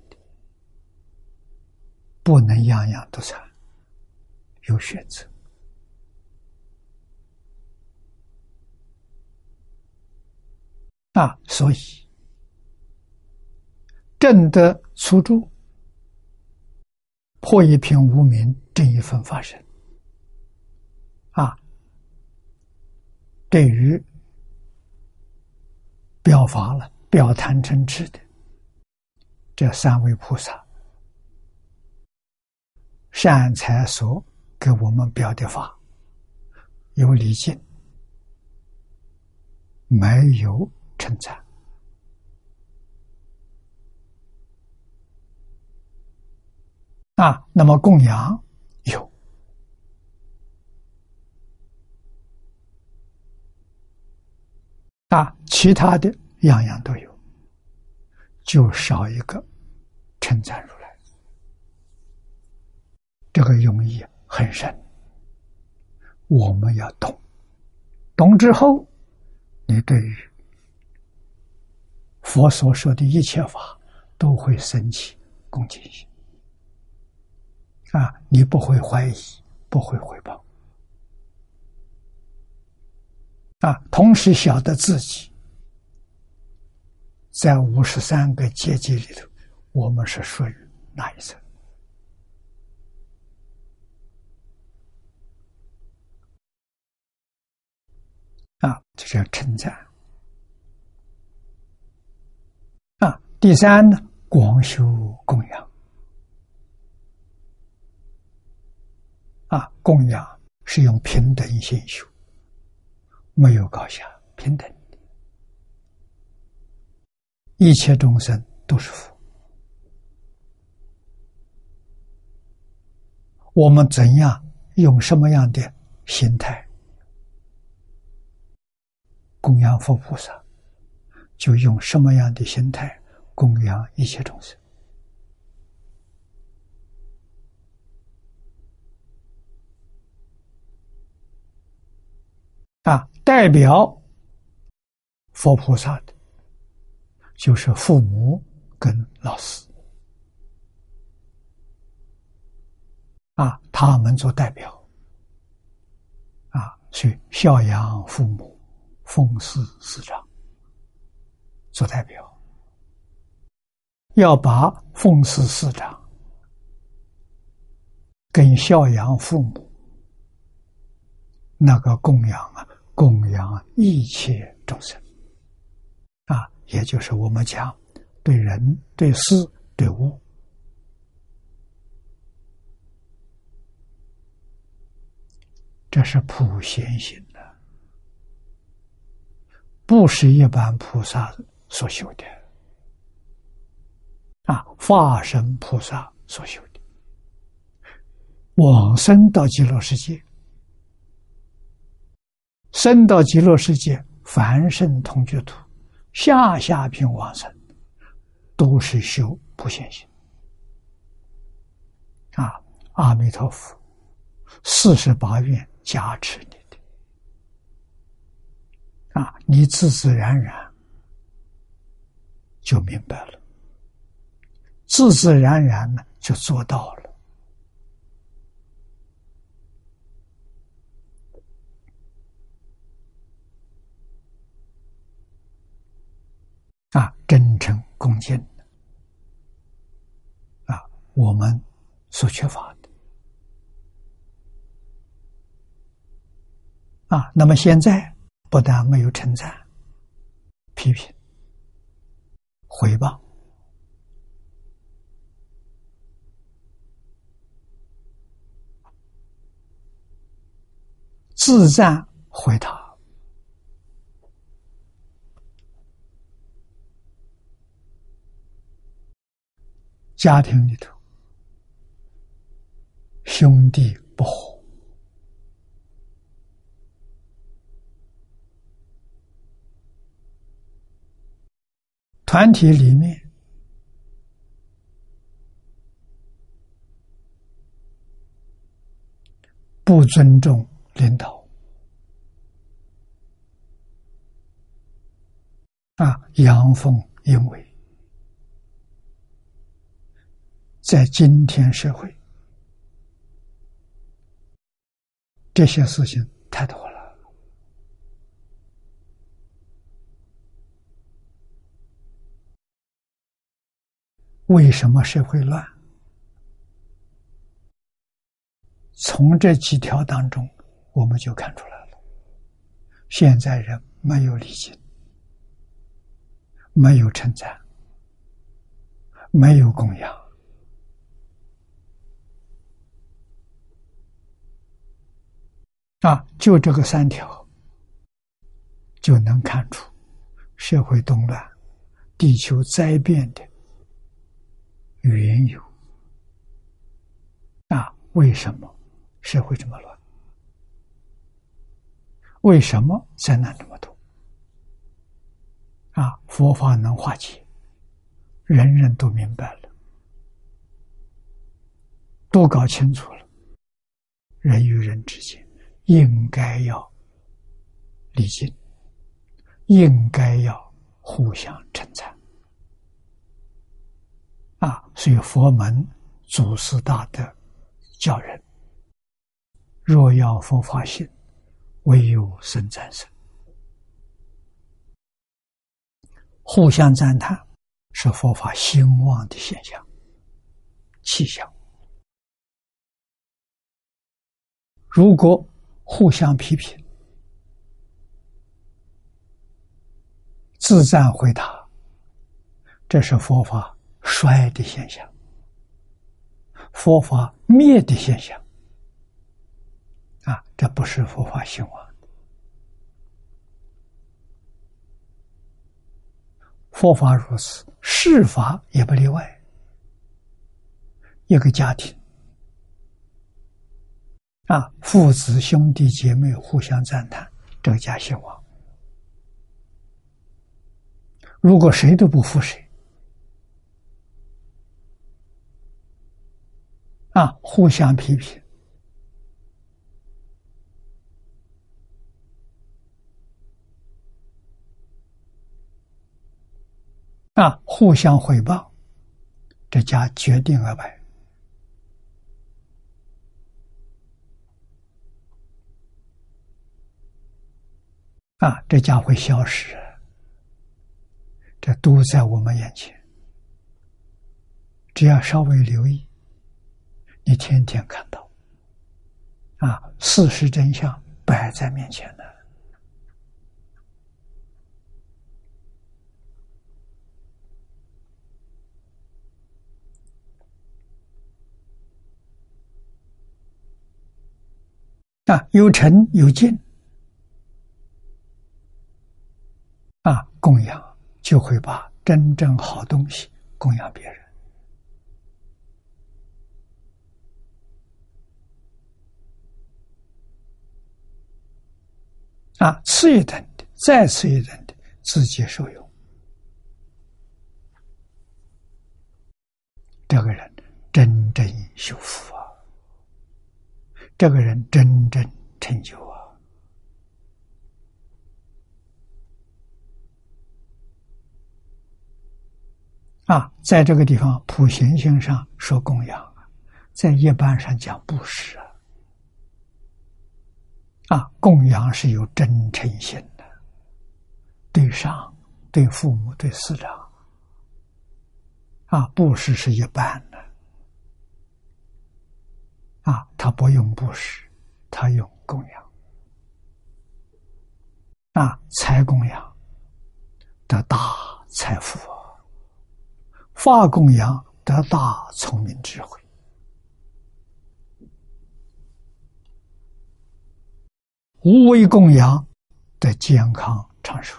不能样样都参，有选择啊！所以正德初住，破一品无名，正一分发生啊！对于表法了、表贪嗔痴的这三位菩萨。善财所给我们表的法，有礼敬，没有称赞啊。那么供养有啊，其他的样样都有，就少一个称赞如。这个用意很深，我们要懂。懂之后，你对于佛所说的一切法都会升起恭敬心啊！你不会怀疑，不会回报啊！同时晓得自己在五十三个阶级里头，我们是属于哪一层？啊，这叫称赞。啊，第三呢，广修供养。啊，供养是用平等心修，没有高下，平等的，一切众生都是佛。我们怎样用什么样的心态？供养佛菩萨，就用什么样的心态供养一切众生。啊？代表佛菩萨的，就是父母跟老师。啊，他们做代表。啊，去孝养父母，奉事师长做代表，要把奉事师长跟孝养父母那个供养啊，供养一切众生。啊，也就是我们讲，对人、对事、对物，这是普贤行，不是一般菩萨所修的。啊，化身菩萨所修的，往生到极乐世界，生到极乐世界，凡圣同居土。下下品往生，都是修不现行啊！阿弥陀佛，四十八愿加持你啊！你自自然然就明白了，自自然然呢就做到了。啊，真诚恭敬啊，我们所缺乏的啊。那么现在不但没有称赞、批评、回报，自赞回答。家庭里头，兄弟不和；团体里面不尊重领导，啊，阳奉阴违。在今天社会，这些事情太多了。为什么社会乱？从这几条当中，我们就看出来了：现在人没有理解，没有称赞，没有供养。啊，就这个三条，就能看出社会动乱、地球灾变的缘由。啊，为什么社会这么乱？为什么灾难这么多？啊，佛法能化解，人人都明白了，都搞清楚了，人与人之间。应该要理解，应该要互相称赞啊！所以佛门祖师大德教人：若要佛法行，唯有生赞生。互相赞叹是佛法兴旺的现象、气象。如果互相批评，自赞回答，这是佛法衰的现象，佛法灭的现象。啊，这不是佛法兴旺。佛法如此，世法也不例外。一个家庭。啊，父子兄弟姐妹互相赞叹，这个家兴旺。如果谁都不服谁，啊，互相批评，啊，互相回报，这家决定而败。啊，这家会消失，这都在我们眼前。只要稍微留意，你天天看到，啊，事实真相摆在面前的。啊，有成有进。啊，供养就会把真正好东西供养别人。啊，次一等的，再次一等的，自己受用。这个人真正修福啊，这个人真正成就。啊，在这个地方普贤行上说供养啊，在一般上讲布施啊。啊，供养是有真诚心的，对上、对父母、对师长。啊，布施是一般的。啊，他不用布施，他用供养。啊，财供养得大财富。法供养得大聪明智慧，无为供养的健康长寿，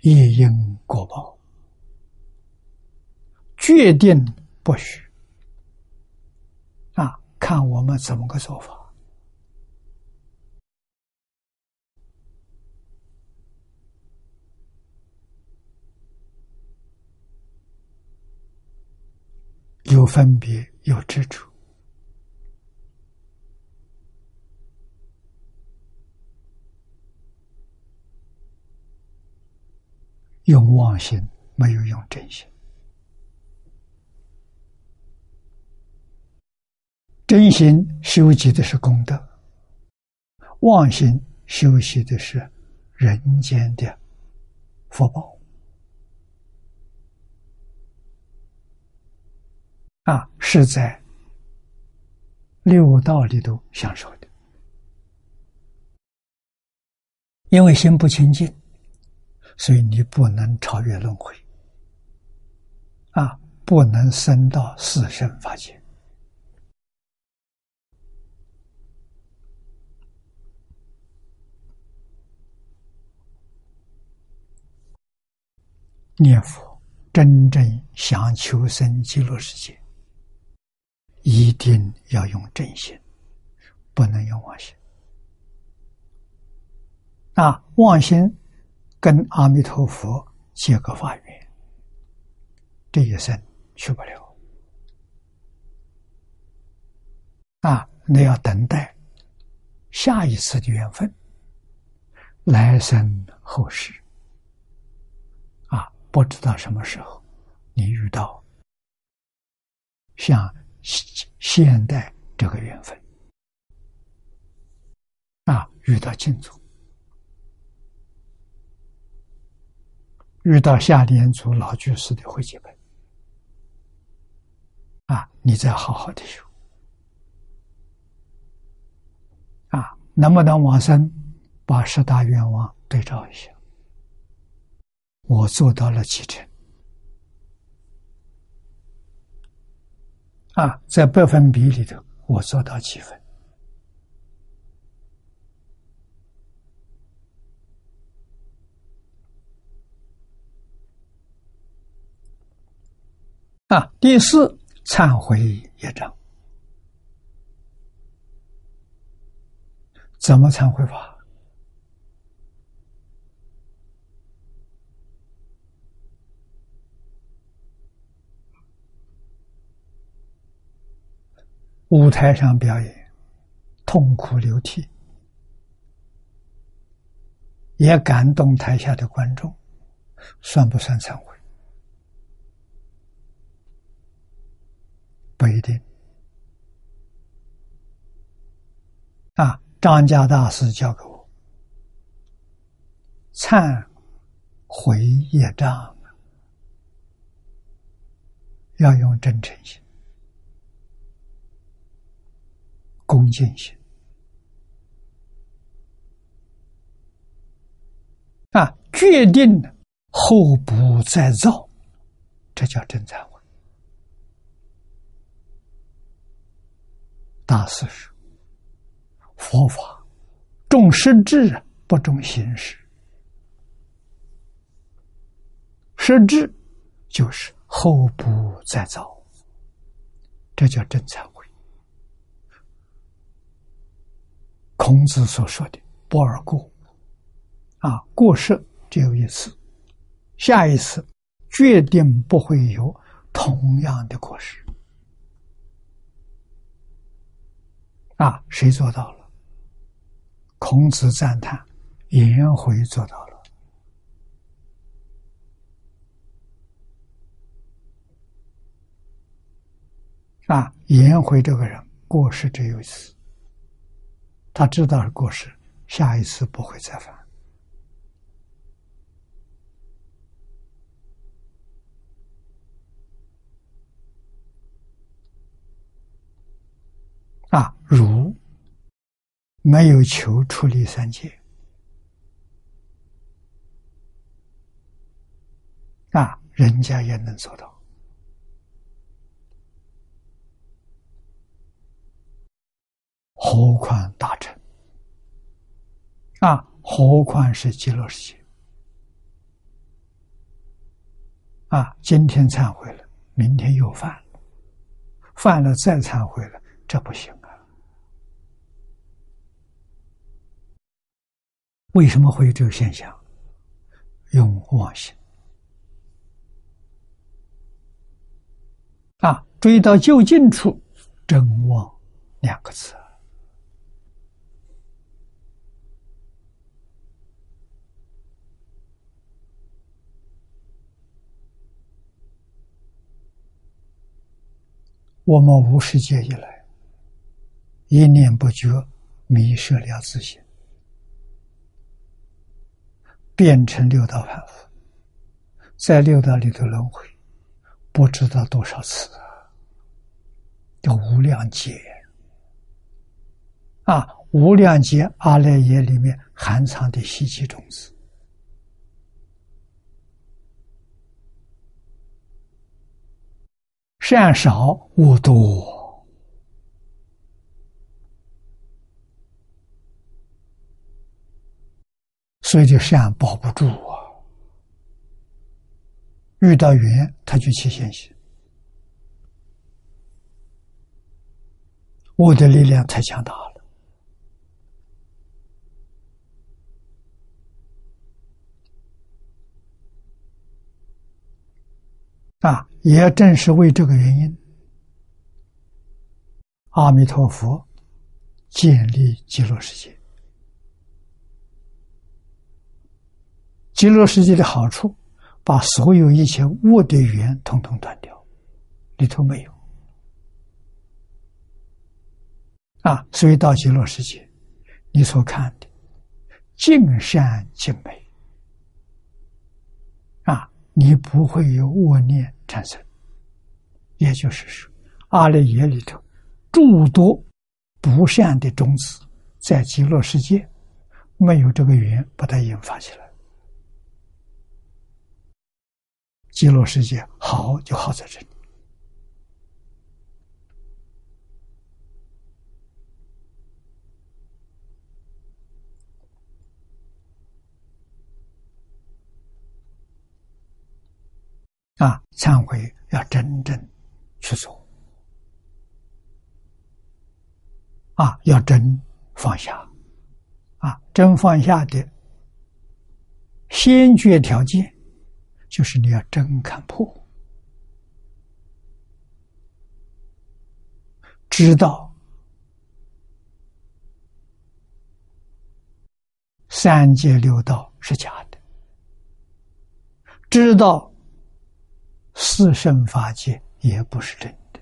业因果报，决定不许啊！看我们怎么个做法。有分别，有执着，用妄心没有用真心，真心修集的是功德，妄心修习的是人间的福报。啊，是在六道里头享受的，因为心不清净，所以你不能超越轮回，啊，不能升到四圣法界。念佛真正想求生极乐世界。一定要用真心，不能用妄心。啊，妄心跟阿弥陀佛结个法缘，这一生去不了。啊，那要等待下一次的缘分，来生后世。啊，不知道什么时候你遇到像。现现代这个缘分啊，遇到净土，遇到夏莲祖老居士的会集本啊，你再好好的修啊，能不能往生？把十大愿望对照一下，我做到了几成？啊，在百分比里头，我做到几分？啊，第四，忏悔业障，怎么忏悔法？舞台上表演，痛哭流涕，也感动台下的观众，算不算忏悔？不一定。啊，张家大师教给我，忏悔业障，要用真诚心、恭敬心。啊，决定后不再造，这叫真忏悔。大师说：“佛法重实质，不重形式。实质就是后不再造，这叫真忏。”孔子所说的“不二过”。啊，过失只有一次，下一次决定不会有同样的过失。啊，谁做到了？孔子赞叹颜回做到了。啊，颜回这个人过失只有一次，他知道是过失，下一次不会再犯。啊，如没有求出离三界，啊，人家也能做到，何况大乘？啊，何况是极乐世界？啊，今天忏悔了，明天又犯了，犯了再忏悔了，这不行啊。为什么会有这个现象？用妄心啊，追到就近处，真妄两个字。我们无世界以来，一念不觉，迷失了自信。变成六道凡夫，在六道里头轮回，不知道多少次啊！叫无量劫啊！无量劫阿赖耶里面含藏的习气种子，善少恶多。所以，就善保不住啊！遇到缘，他就起现行。我的力量太强大了啊！也正是为这个原因，阿弥陀佛建立极乐世界。极乐世界的好处，把所有一切恶的缘统统断掉，里头没有啊！所以到极乐世界，你所看的尽善尽美啊，你不会有恶念产生。也就是说，阿赖耶里头诸多不善的种子，在极乐世界没有这个缘把它引发起来。极乐世界好就好在这里啊！忏悔要真正去做啊，要真放下啊，真放下的先决条件。就是你要真看破，知道三界六道是假的，知道四圣法界也不是真的。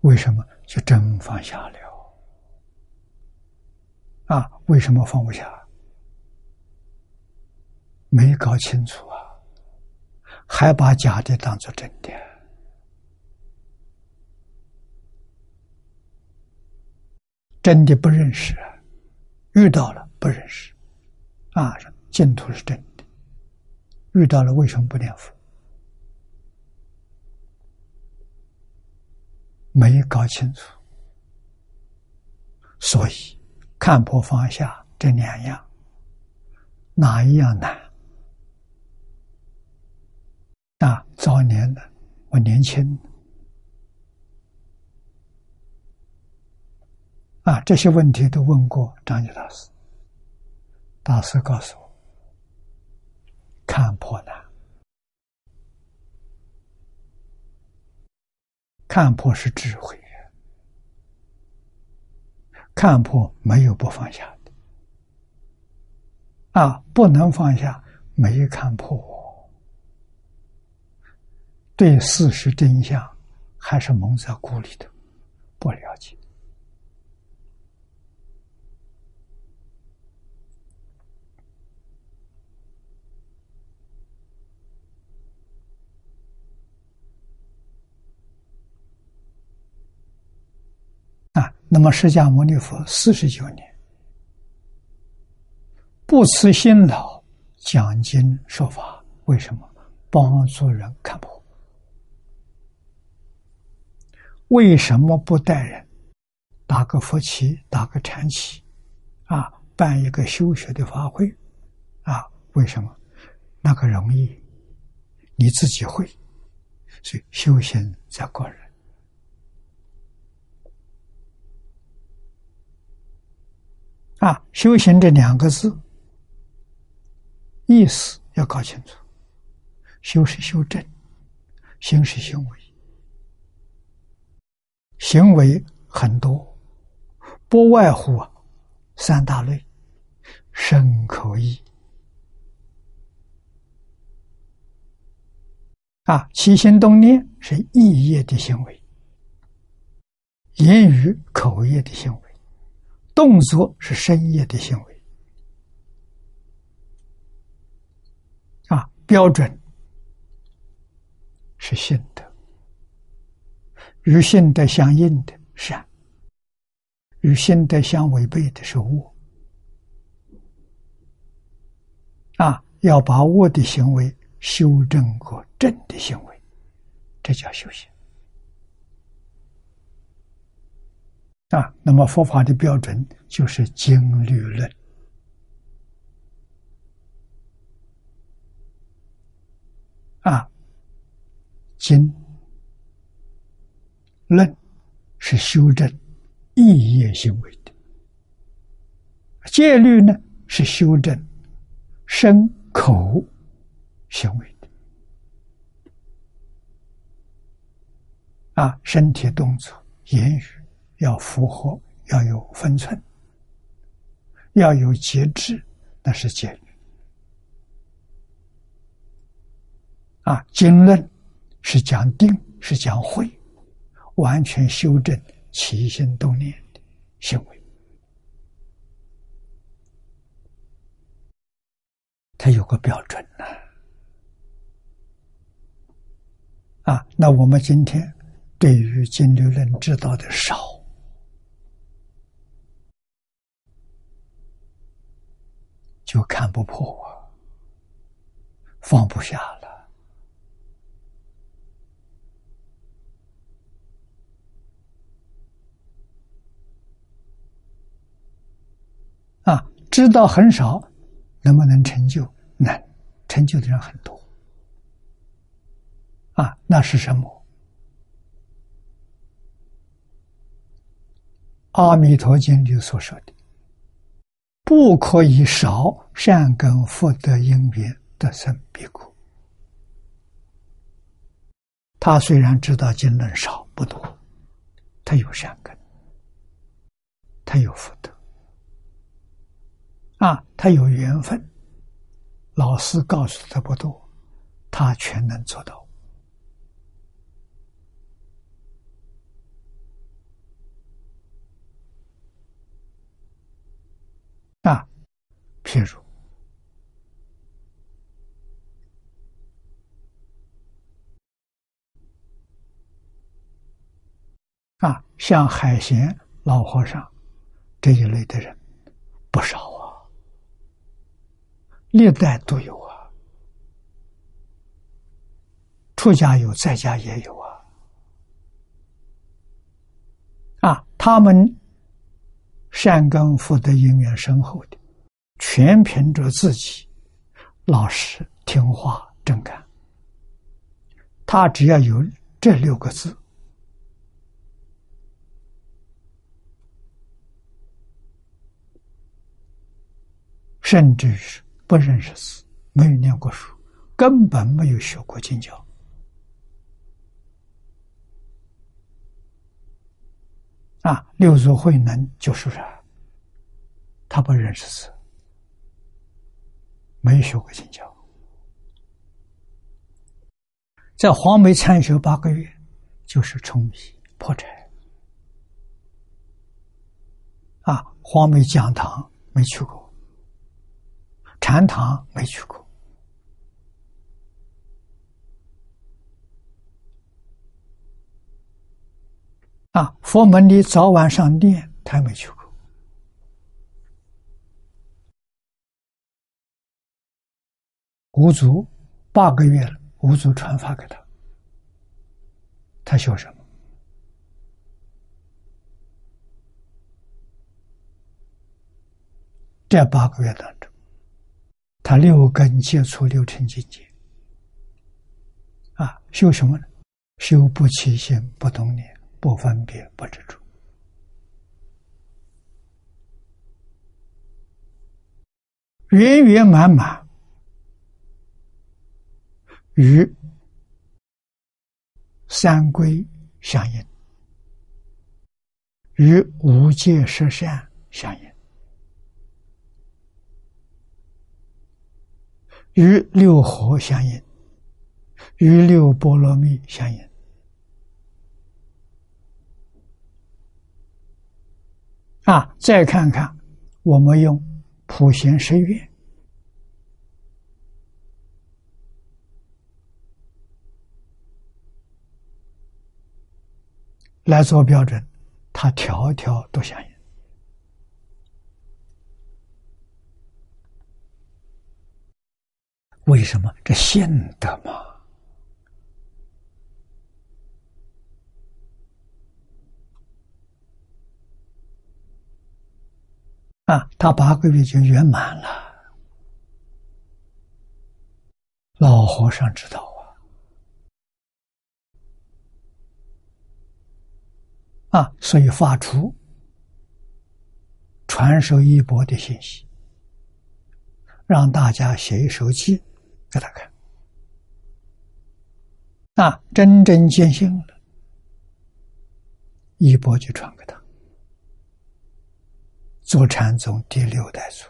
为什么就真放下了？啊，为什么放不下？没搞清楚啊，还把假的当做真的。真的不认识啊，遇到了不认识，啊，净土是真的，遇到了为什么不念佛？没搞清楚，所以看破放下这两样，哪一样难？啊，早年的我年轻。啊，这些问题都问过张觉大师。大师告诉我：“看破难，看破是智慧，看破没有不放下的。啊，不能放下，没看破，对事实真相还是蒙在鼓里头，不了解。”那么，释迦牟尼佛四十九年不辞辛劳讲经说法，为什么帮助人看破？为什么不带人打个佛旗、打个禅旗啊，办一个修学的法会啊？为什么那个容易？你自己会，所以修行在个人。啊，修行这两个字意思要搞清楚。修是修正，行是行为，行为很多，不外乎三大类：身、口、意。啊，起心动念是意业的行为，言语口业的行为。动作是深夜的行为。啊，标准是信德，与信德相应的善，与信德相违背的是恶。啊，要把恶的行为修正过正的行为，这叫修行。啊，那么佛法的标准就是经律论。啊，经论是修正意业行为的，戒律呢是修正身口行为的。啊，身体动作、言语。要符合，要有分寸，要有节制，那是戒律。啊，经论是讲定，是讲慧，完全修正起心动念的行为。它有个标准呐。啊，那我们今天对于经律论知道的少。就看不破啊，放不下了啊！知道很少，能不能成就？难，成就的人很多啊！那是什么？《阿弥陀经》里所说的。不可以少善根福德因缘得生彼国。他虽然知道经论少不多，他有善根，他有福德，啊，他有缘分。老师告诉他不多，他全能做到。啊，譬如啊，像海贤老和尚这一类的人不少啊，历代都有啊，出家有，在家也有啊，啊，他们。善根福德因缘深厚的，全凭着自己老实听话正干。他只要有这六个字，甚至是不认识字，没有念过书，根本没有学过经教。啊，六祖慧能就是啥？他不认识字，没学过经教，在黄梅参学八个月，就是冲迷破产。啊，黄梅讲堂没去过，禅堂没去过。啊，佛门里早晚上殿，他没去过。五祖八个月了，五祖传法给他，他修什么？这八个月当中，他六根接触六尘境界，啊，修什么呢？修不起心，不动念。不分别，不执着，圆圆满满，与三归相应，与五戒十善相应，与六合相应，与六波罗蜜相应。啊，再看看，我们用普贤十愿来做标准，他条条都相应。为什么？这现的嘛。啊，他八个月就圆满了。老和尚知道啊，所以发出传授衣钵的信息，让大家写一手记给他看。啊，真正见性了，衣钵就传给他。做禅宗第六代祖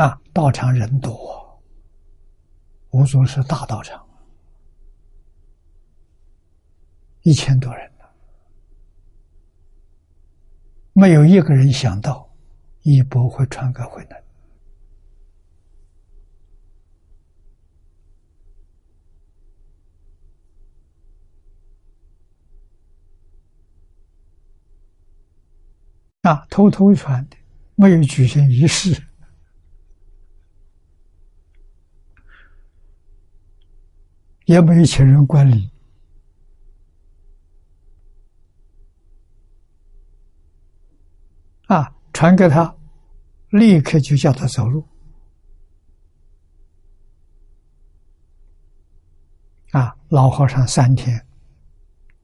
啊，道场人多，五祖是大道场，一千多人呢，没有一个人想到一波会传给回来。啊，偷偷传的，没有举行仪式，也没有请人管理。啊，传给他，立刻就叫他走路。啊，老和尚三天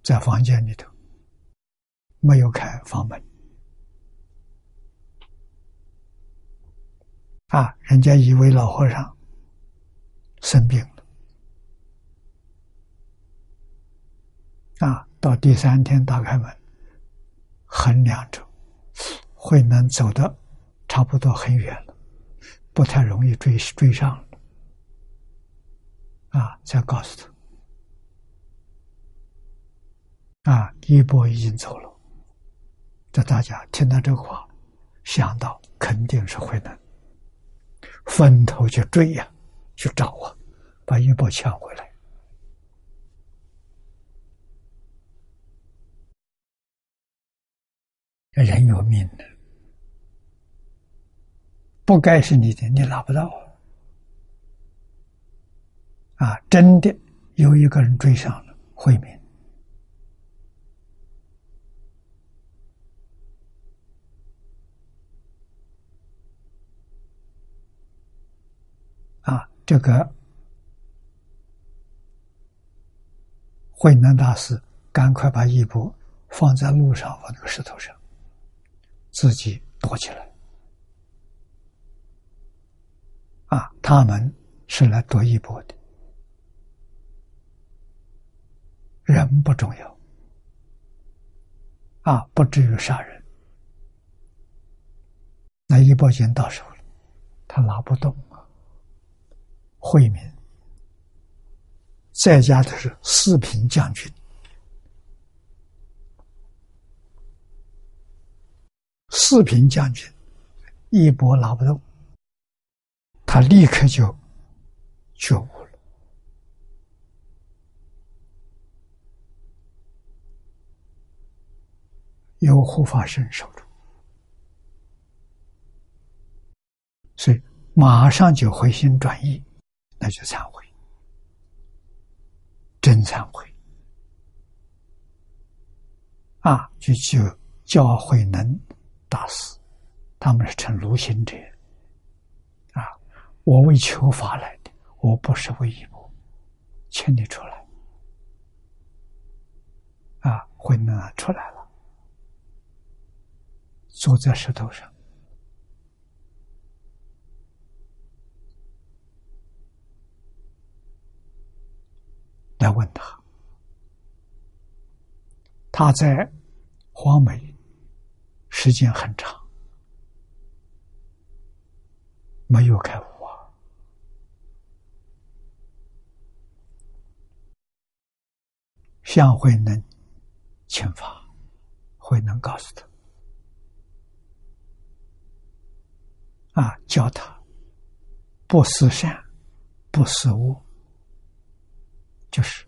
在房间里头，没有开房门。啊！人家以为老和尚生病了，啊，到第三天打开门，衡量着，慧能走的差不多很远了，不太容易追追上了，啊，再告诉他，啊，一波已经走了，这大家听到这话，想到肯定是慧能，分头去追呀，去找啊，把一波抢回来。人有命的，不该是你的，你拿不到啊！真的有一个人追上了慧明啊，这个慧能大师赶快把衣钵放在路上或那个石头上。自己躲起来，啊，他们是来夺一波的，人不重要，啊，不至于杀人。那一波已经到手了，他拿不动啊。惠民在家的是四品将军。四品将军一波拿不动，他立刻就觉悟了，由护法神守住，所以马上就回心转意，那就忏悔，真忏悔啊！就就教会能。大师，他们是成卢行者啊！我为求法来的，我不是为一步，请你出来啊！慧能出来了，坐在石头上，来问他，他在黄梅。时间很长，没有开悟啊！向慧能请法，慧能告诉他啊，教他不思善，不思恶，就是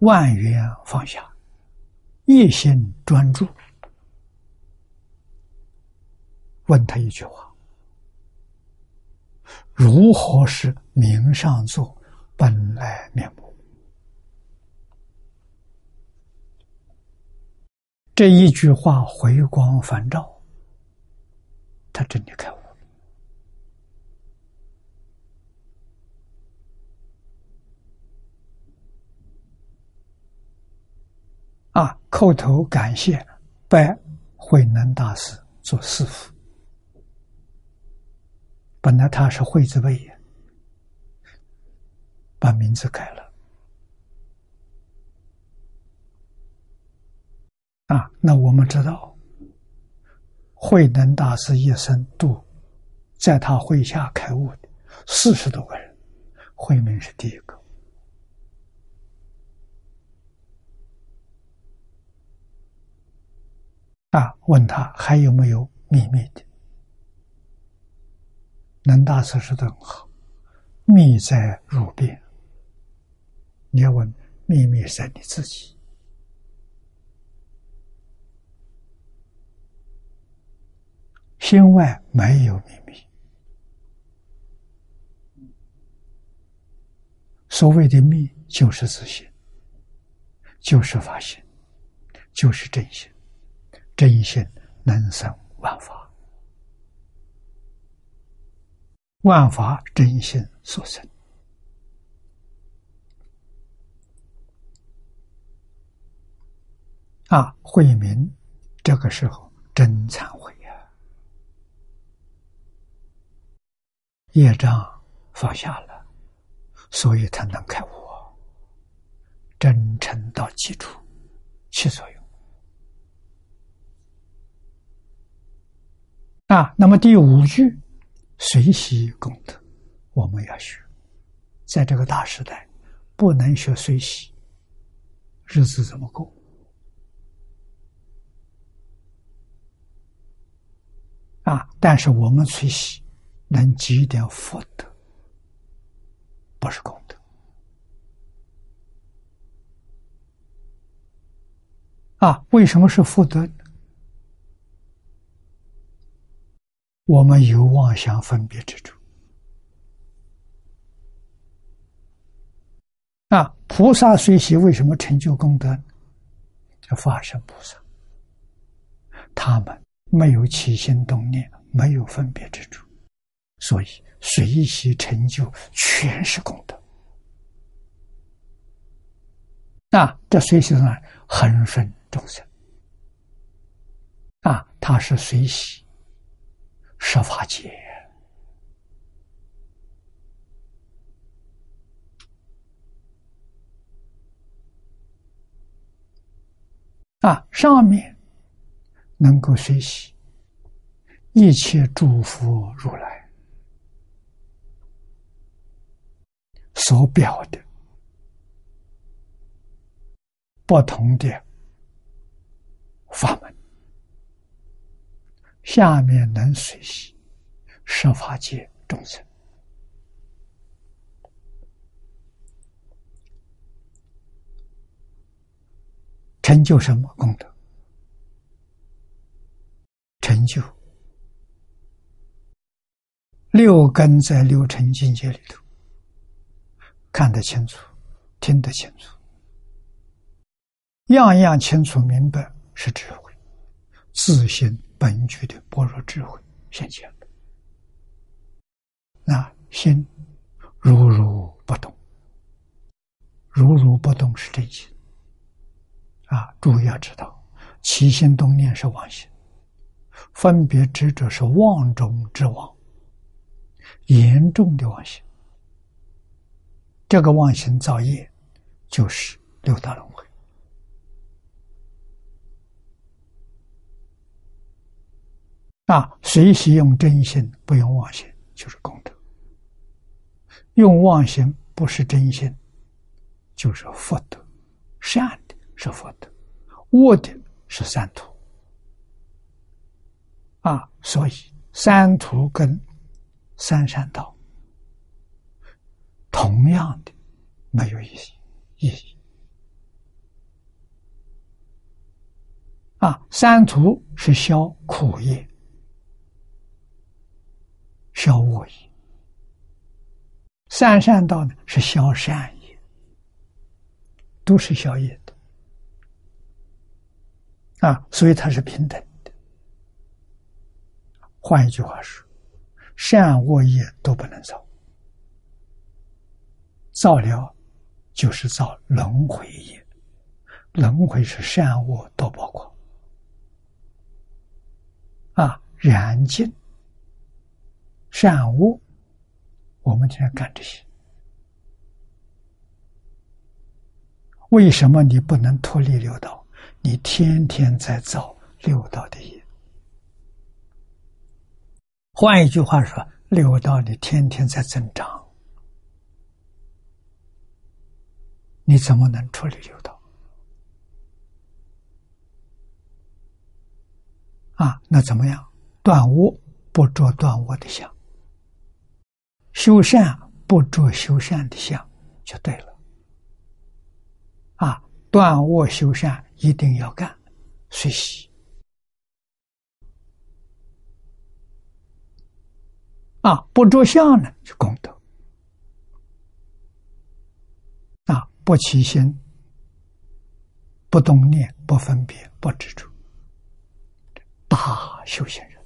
万缘放下，一心专注。问他一句话：如何是名上座本来面目？这一句话回光返照，他真的开悟了。啊，叩头感谢，拜慧能大师做师傅。本来他是惠字辈，把名字改了。啊，那我们知道，慧能大师一生度，在他麾下开悟的四十多个人，慧明是第一个。啊，问他还有没有秘密的？能大师说的很好，秘在汝边。你要问秘密在你自己，心外没有秘密。所谓的密，就是自信，就是法性，就是真心。真心能生万法。万法真心所生啊！慧明这个时候真忏悔呀，业障放下了，所以他能开悟，真诚到基础起作用。啊，那么第五句随喜功德，我们要学，在这个大时代，不能学随喜，日子怎么过？啊，但是我们随喜能积点福德，不是功德。啊，为什么是福德？我们有妄想分别之处。啊，菩萨随喜为什么成就功德？叫法身菩萨，他们没有起心动念，没有分别之处，所以随喜成就全是功德。啊，这随喜呢，恒顺众生。啊，他是随喜。设法界啊，上面能够随喜一切诸佛如来所表的不同的法门。下面能随喜设法界众生，成就什么功德？成就六根在六尘境界里头看得清楚，听得清楚，样样清楚明白是智慧，自信。本具的般若智慧现前，那心如如不动，如如不动是真心啊！注意要知道，起心动念是妄心，分别执着是妄中之妄，严重的妄心。这个妄心造业，就是六道轮回。啊，随喜用真心，不用妄心，就是功德；用妄心不是真心，就是福德。善的是福德，恶的是三途。啊，所以三途跟三善道同样的没有意义意义。啊，三途是消苦业。消恶业，三善道呢是消善业，都是消业的。啊，所以它是平等的。换一句话说，善恶业都不能造，造了就是造轮回业，轮回是善恶都包括。啊，燃尽。善恶，我们天天干这些。为什么你不能脱离六道？你天天在造六道的业。换一句话说，六道你天天在增长，你怎么能处理六道？啊，那怎么样？断恶不着断恶的相。修善不着修善的相，就对了。啊，断恶修善一定要干，随喜。啊，不着相呢，就功德。啊，不起心，不动念，不分别，不执着，大修行人，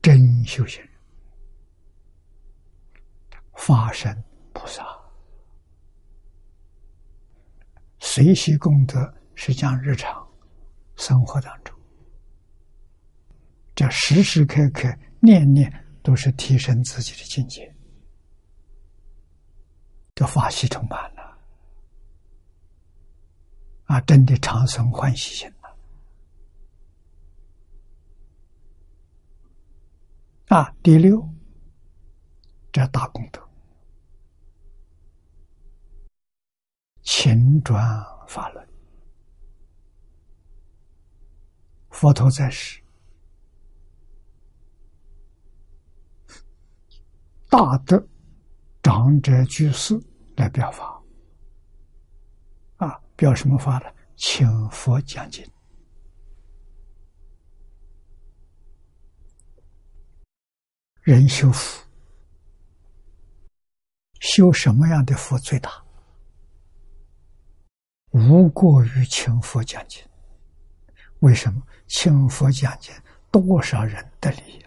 真修行人。法身菩萨。随喜功德，是讲日常生活当中，这时时刻刻念念都是提升自己的境界，这法喜充满了。啊，真的长生欢喜心了。啊，第六，这大功德，转法轮，佛陀在世，大德长者居士来表法。啊表什么法呢？请佛讲经，人修福，修什么样的福最大？无过于请佛讲经。为什么？请佛讲经，多少人的利益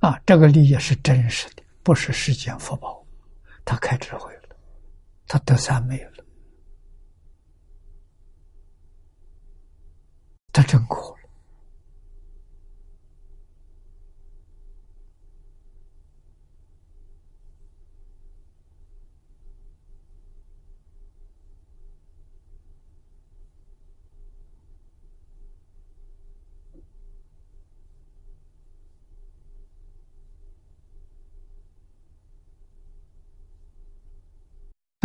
啊！这个利益是真实的，不是世间福报，他开智慧了。他得三昧了，他真苦了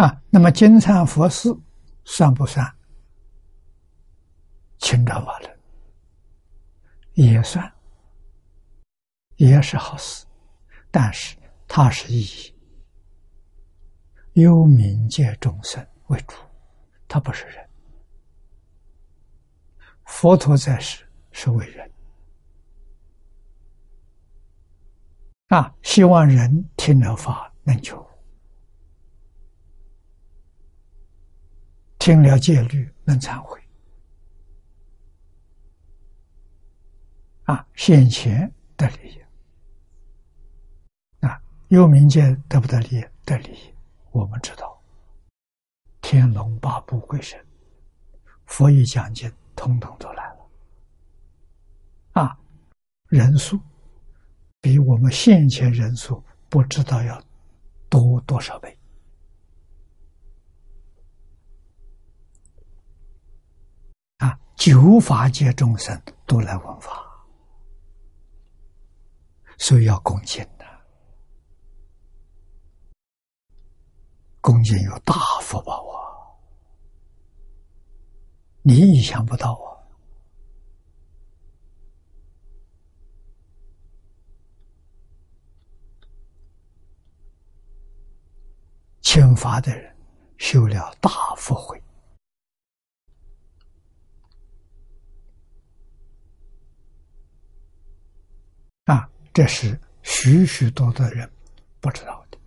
啊，那么金蝉佛寺算不算？清朝法轮也算，也是好事，但是它是以幽冥界众生为主，他不是人。佛陀在世是为人，啊，希望人听了法能求。听了戒律能忏悔，啊，现前得利益，啊，幽冥界得不得利益？得利益。我们知道，天龙八部鬼神，佛一讲经，通通都来了，啊，人数比我们现前人数不知道要多多少倍。九法界众生都来闻法，所以要恭敬的。恭敬有大福报啊！你意想不到啊！请法的人修了大福慧。这是许许多多人不知道的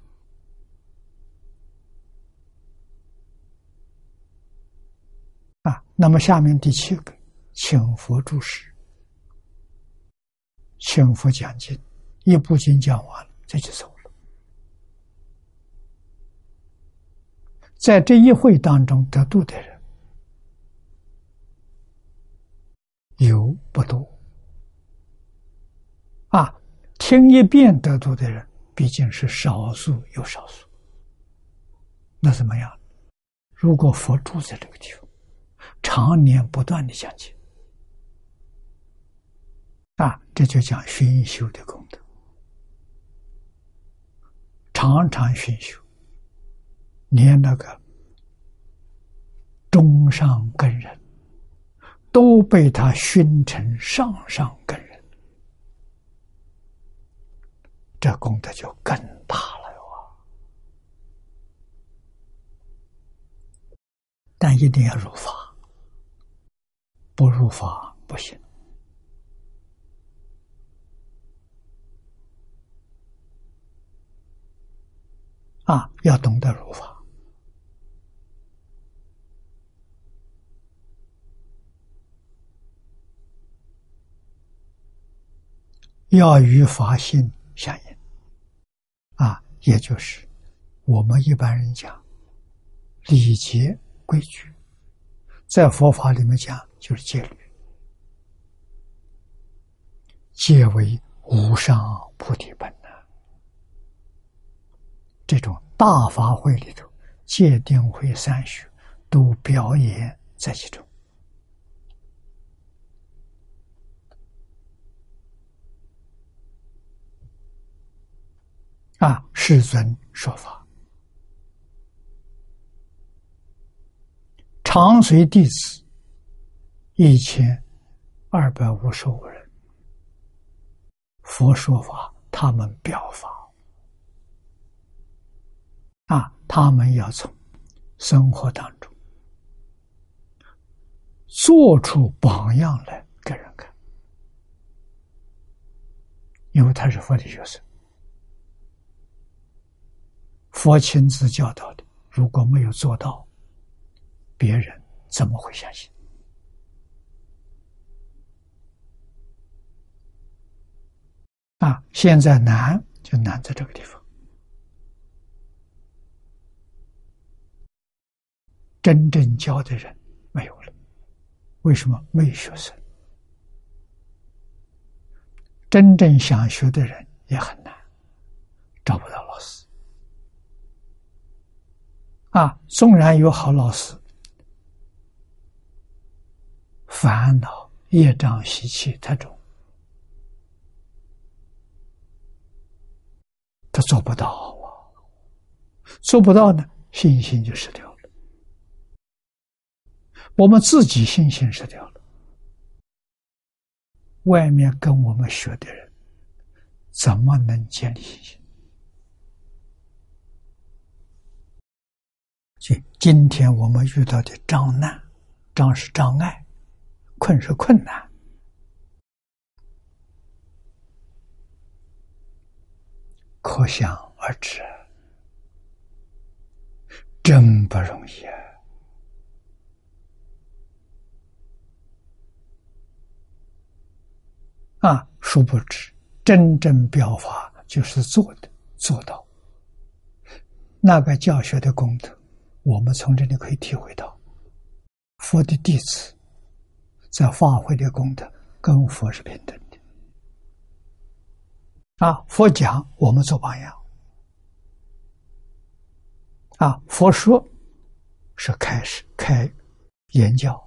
啊。那么下面第七个，请佛注释，请佛讲经，一部经讲完了，这就走了。在这一会当中得度的人有不多。听一遍得度的人，毕竟是少数有少数。那怎么样？如果佛住在这个地方，常年不断的讲经，啊，这就讲熏修的功德，常常熏修，连那个中上根人，都被他熏成上上根人。这功德就更大了哟！但一定要入法，不入法不行啊！要懂得入法，要与法性相应。也就是我们一般人讲礼节规矩，在佛法里面讲就是戒律，戒为无上菩提本呢。这种大法会里头戒定慧三学都表演在其中。啊，世尊说法，长随弟子一千二百五十五人，佛说法，他们表法。啊，他们要从生活当中做出榜样来给人看，因为他是佛的学生。佛亲自教导的，如果没有做到，别人怎么会相信？啊，现在难就难在这个地方，真正教的人没有了，为什么？没有学生，真正想学的人也很难，找不到老师。啊，纵然有好老师，烦恼业障习气太重，他做不到啊！做不到呢，信心就失掉了。我们自己信心失掉了，外面跟我们学的人，怎么能建立信心？今天我们遇到的障难，障是障碍，困是困难，可想而知，真不容易啊！啊，殊不知，真正表法就是做的，做到那个教学的功德。我们从这里可以体会到，佛的弟子在发挥的功德跟佛是平等的。啊，佛讲我们做榜样，啊，佛说是开始开言教，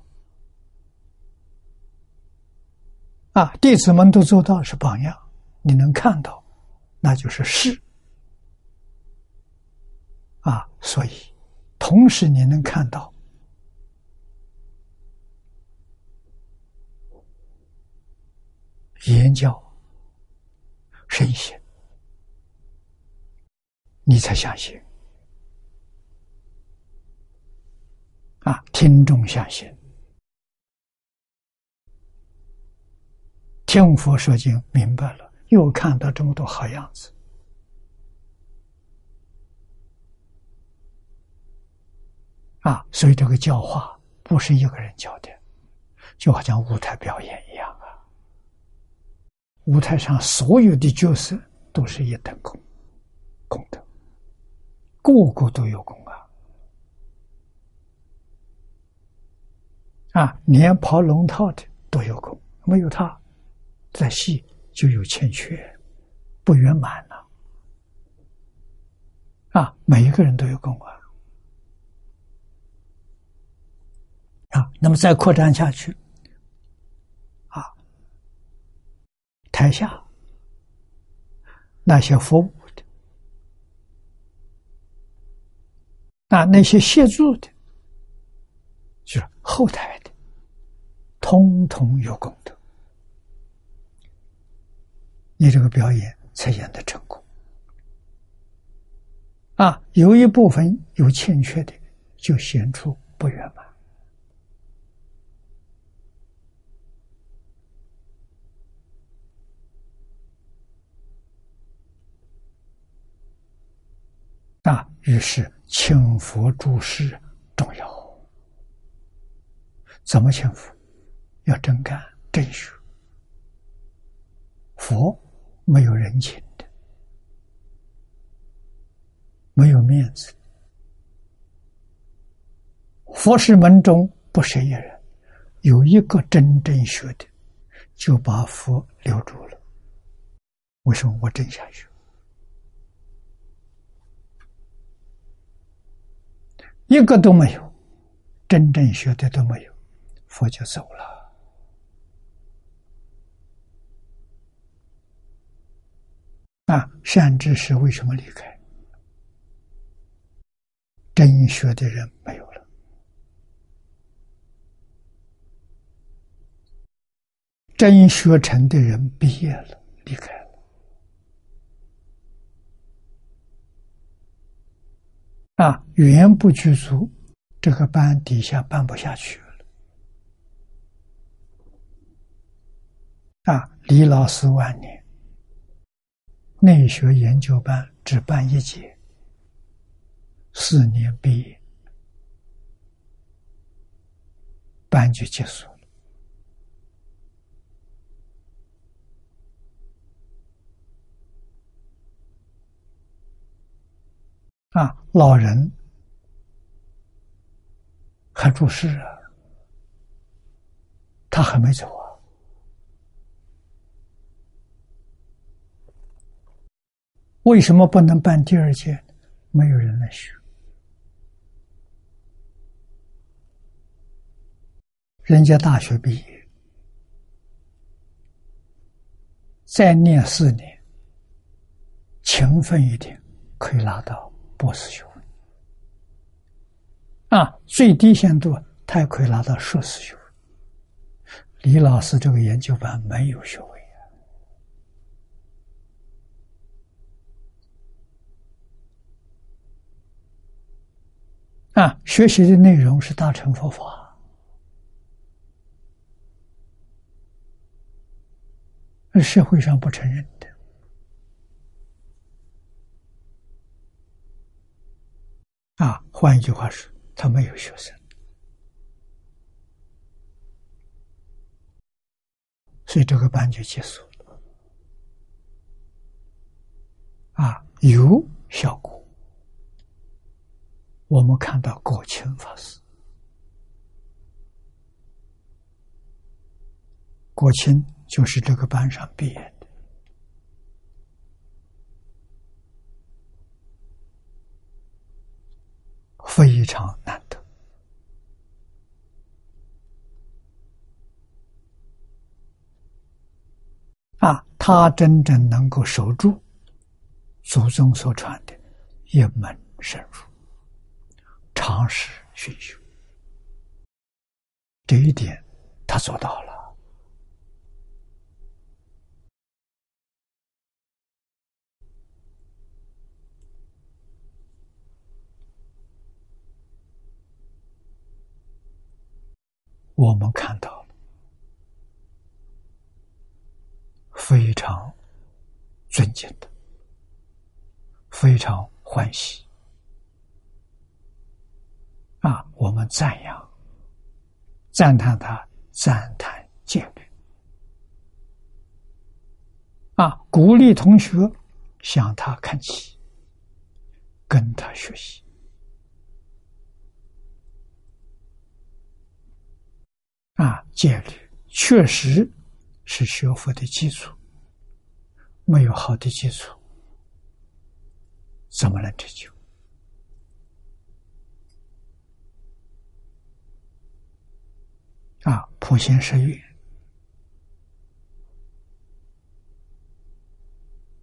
啊，弟子们都做到是榜样，你能看到，那就是是，啊，所以。同时，你能看到言教圣贤，你才相信啊！听众相信，听佛说经明白了，又看到这么多好样子。啊，所以这个教化不是一个人教的，就好像舞台表演一样啊。舞台上所有的角色都是一等功，功德，个个都有功啊。啊，连跑龙套的都有功，没有他，在戏就有欠缺，不圆满了。啊，每一个人都有功啊。啊，那么再扩展下去，啊，台下那些服务的，啊，那些协助的，就是后台的，通通有功德，你这个表演才演得成功。啊，有一部分有欠缺的，就显出不圆满。啊，于是请佛注释重要。怎么请佛？要真干真学。佛没有人情的，没有面子。佛是门中不舍一人，有一个真正学的，就把佛留住了。为什么我真想学？一个都没有，真正学的都没有，佛就走了。啊，善知识为什么离开？真学的人没有了，真学成的人毕业了，离开了。啊，缘不具足，这个班底下办不下去了。啊，李老师晚年内学研究班只办一节，四年毕业，班就结束。啊，老人还住世啊，他还没走啊。为什么不能办第二届？没有人来学，人家大学毕业，再念四年，勤奋一点，可以拿到。博士学位啊，最低限度他也可以拿到硕士学位。李老师这个研究班没有学位啊！啊，学习的内容是大乘佛法，而社会上不承认的。啊，换一句话说，他没有学生，所以这个班就结束了。啊，有效果。我们看到果清法师，果清就是这个班上毕业的。非常难得啊！他真正能够守住祖宗所传的一门深入，长时熏修，这一点他做到了。我们看到，非常尊敬的，非常欢喜啊！我们赞扬、赞叹他，赞叹戒律啊！鼓励同学向他看齐，跟他学习。啊，戒律确实是学佛的基础。没有好的基础，怎么能成就？啊，普贤十愿，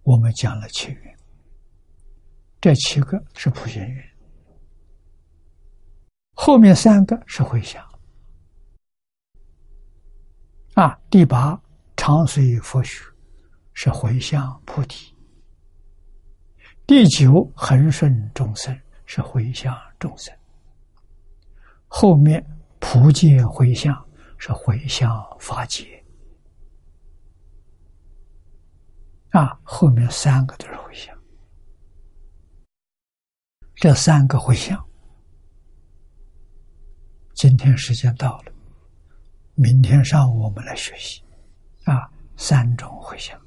我们讲了七愿，这七个是普贤愿，后面三个是回向。啊，第八长随佛学是回向菩提；第九恒顺众生是回向众生；后面普界回向是回向法界。啊，后面三个都是回向，这三个回向，今天时间到了。明天上午我们来学习，啊，三种回向。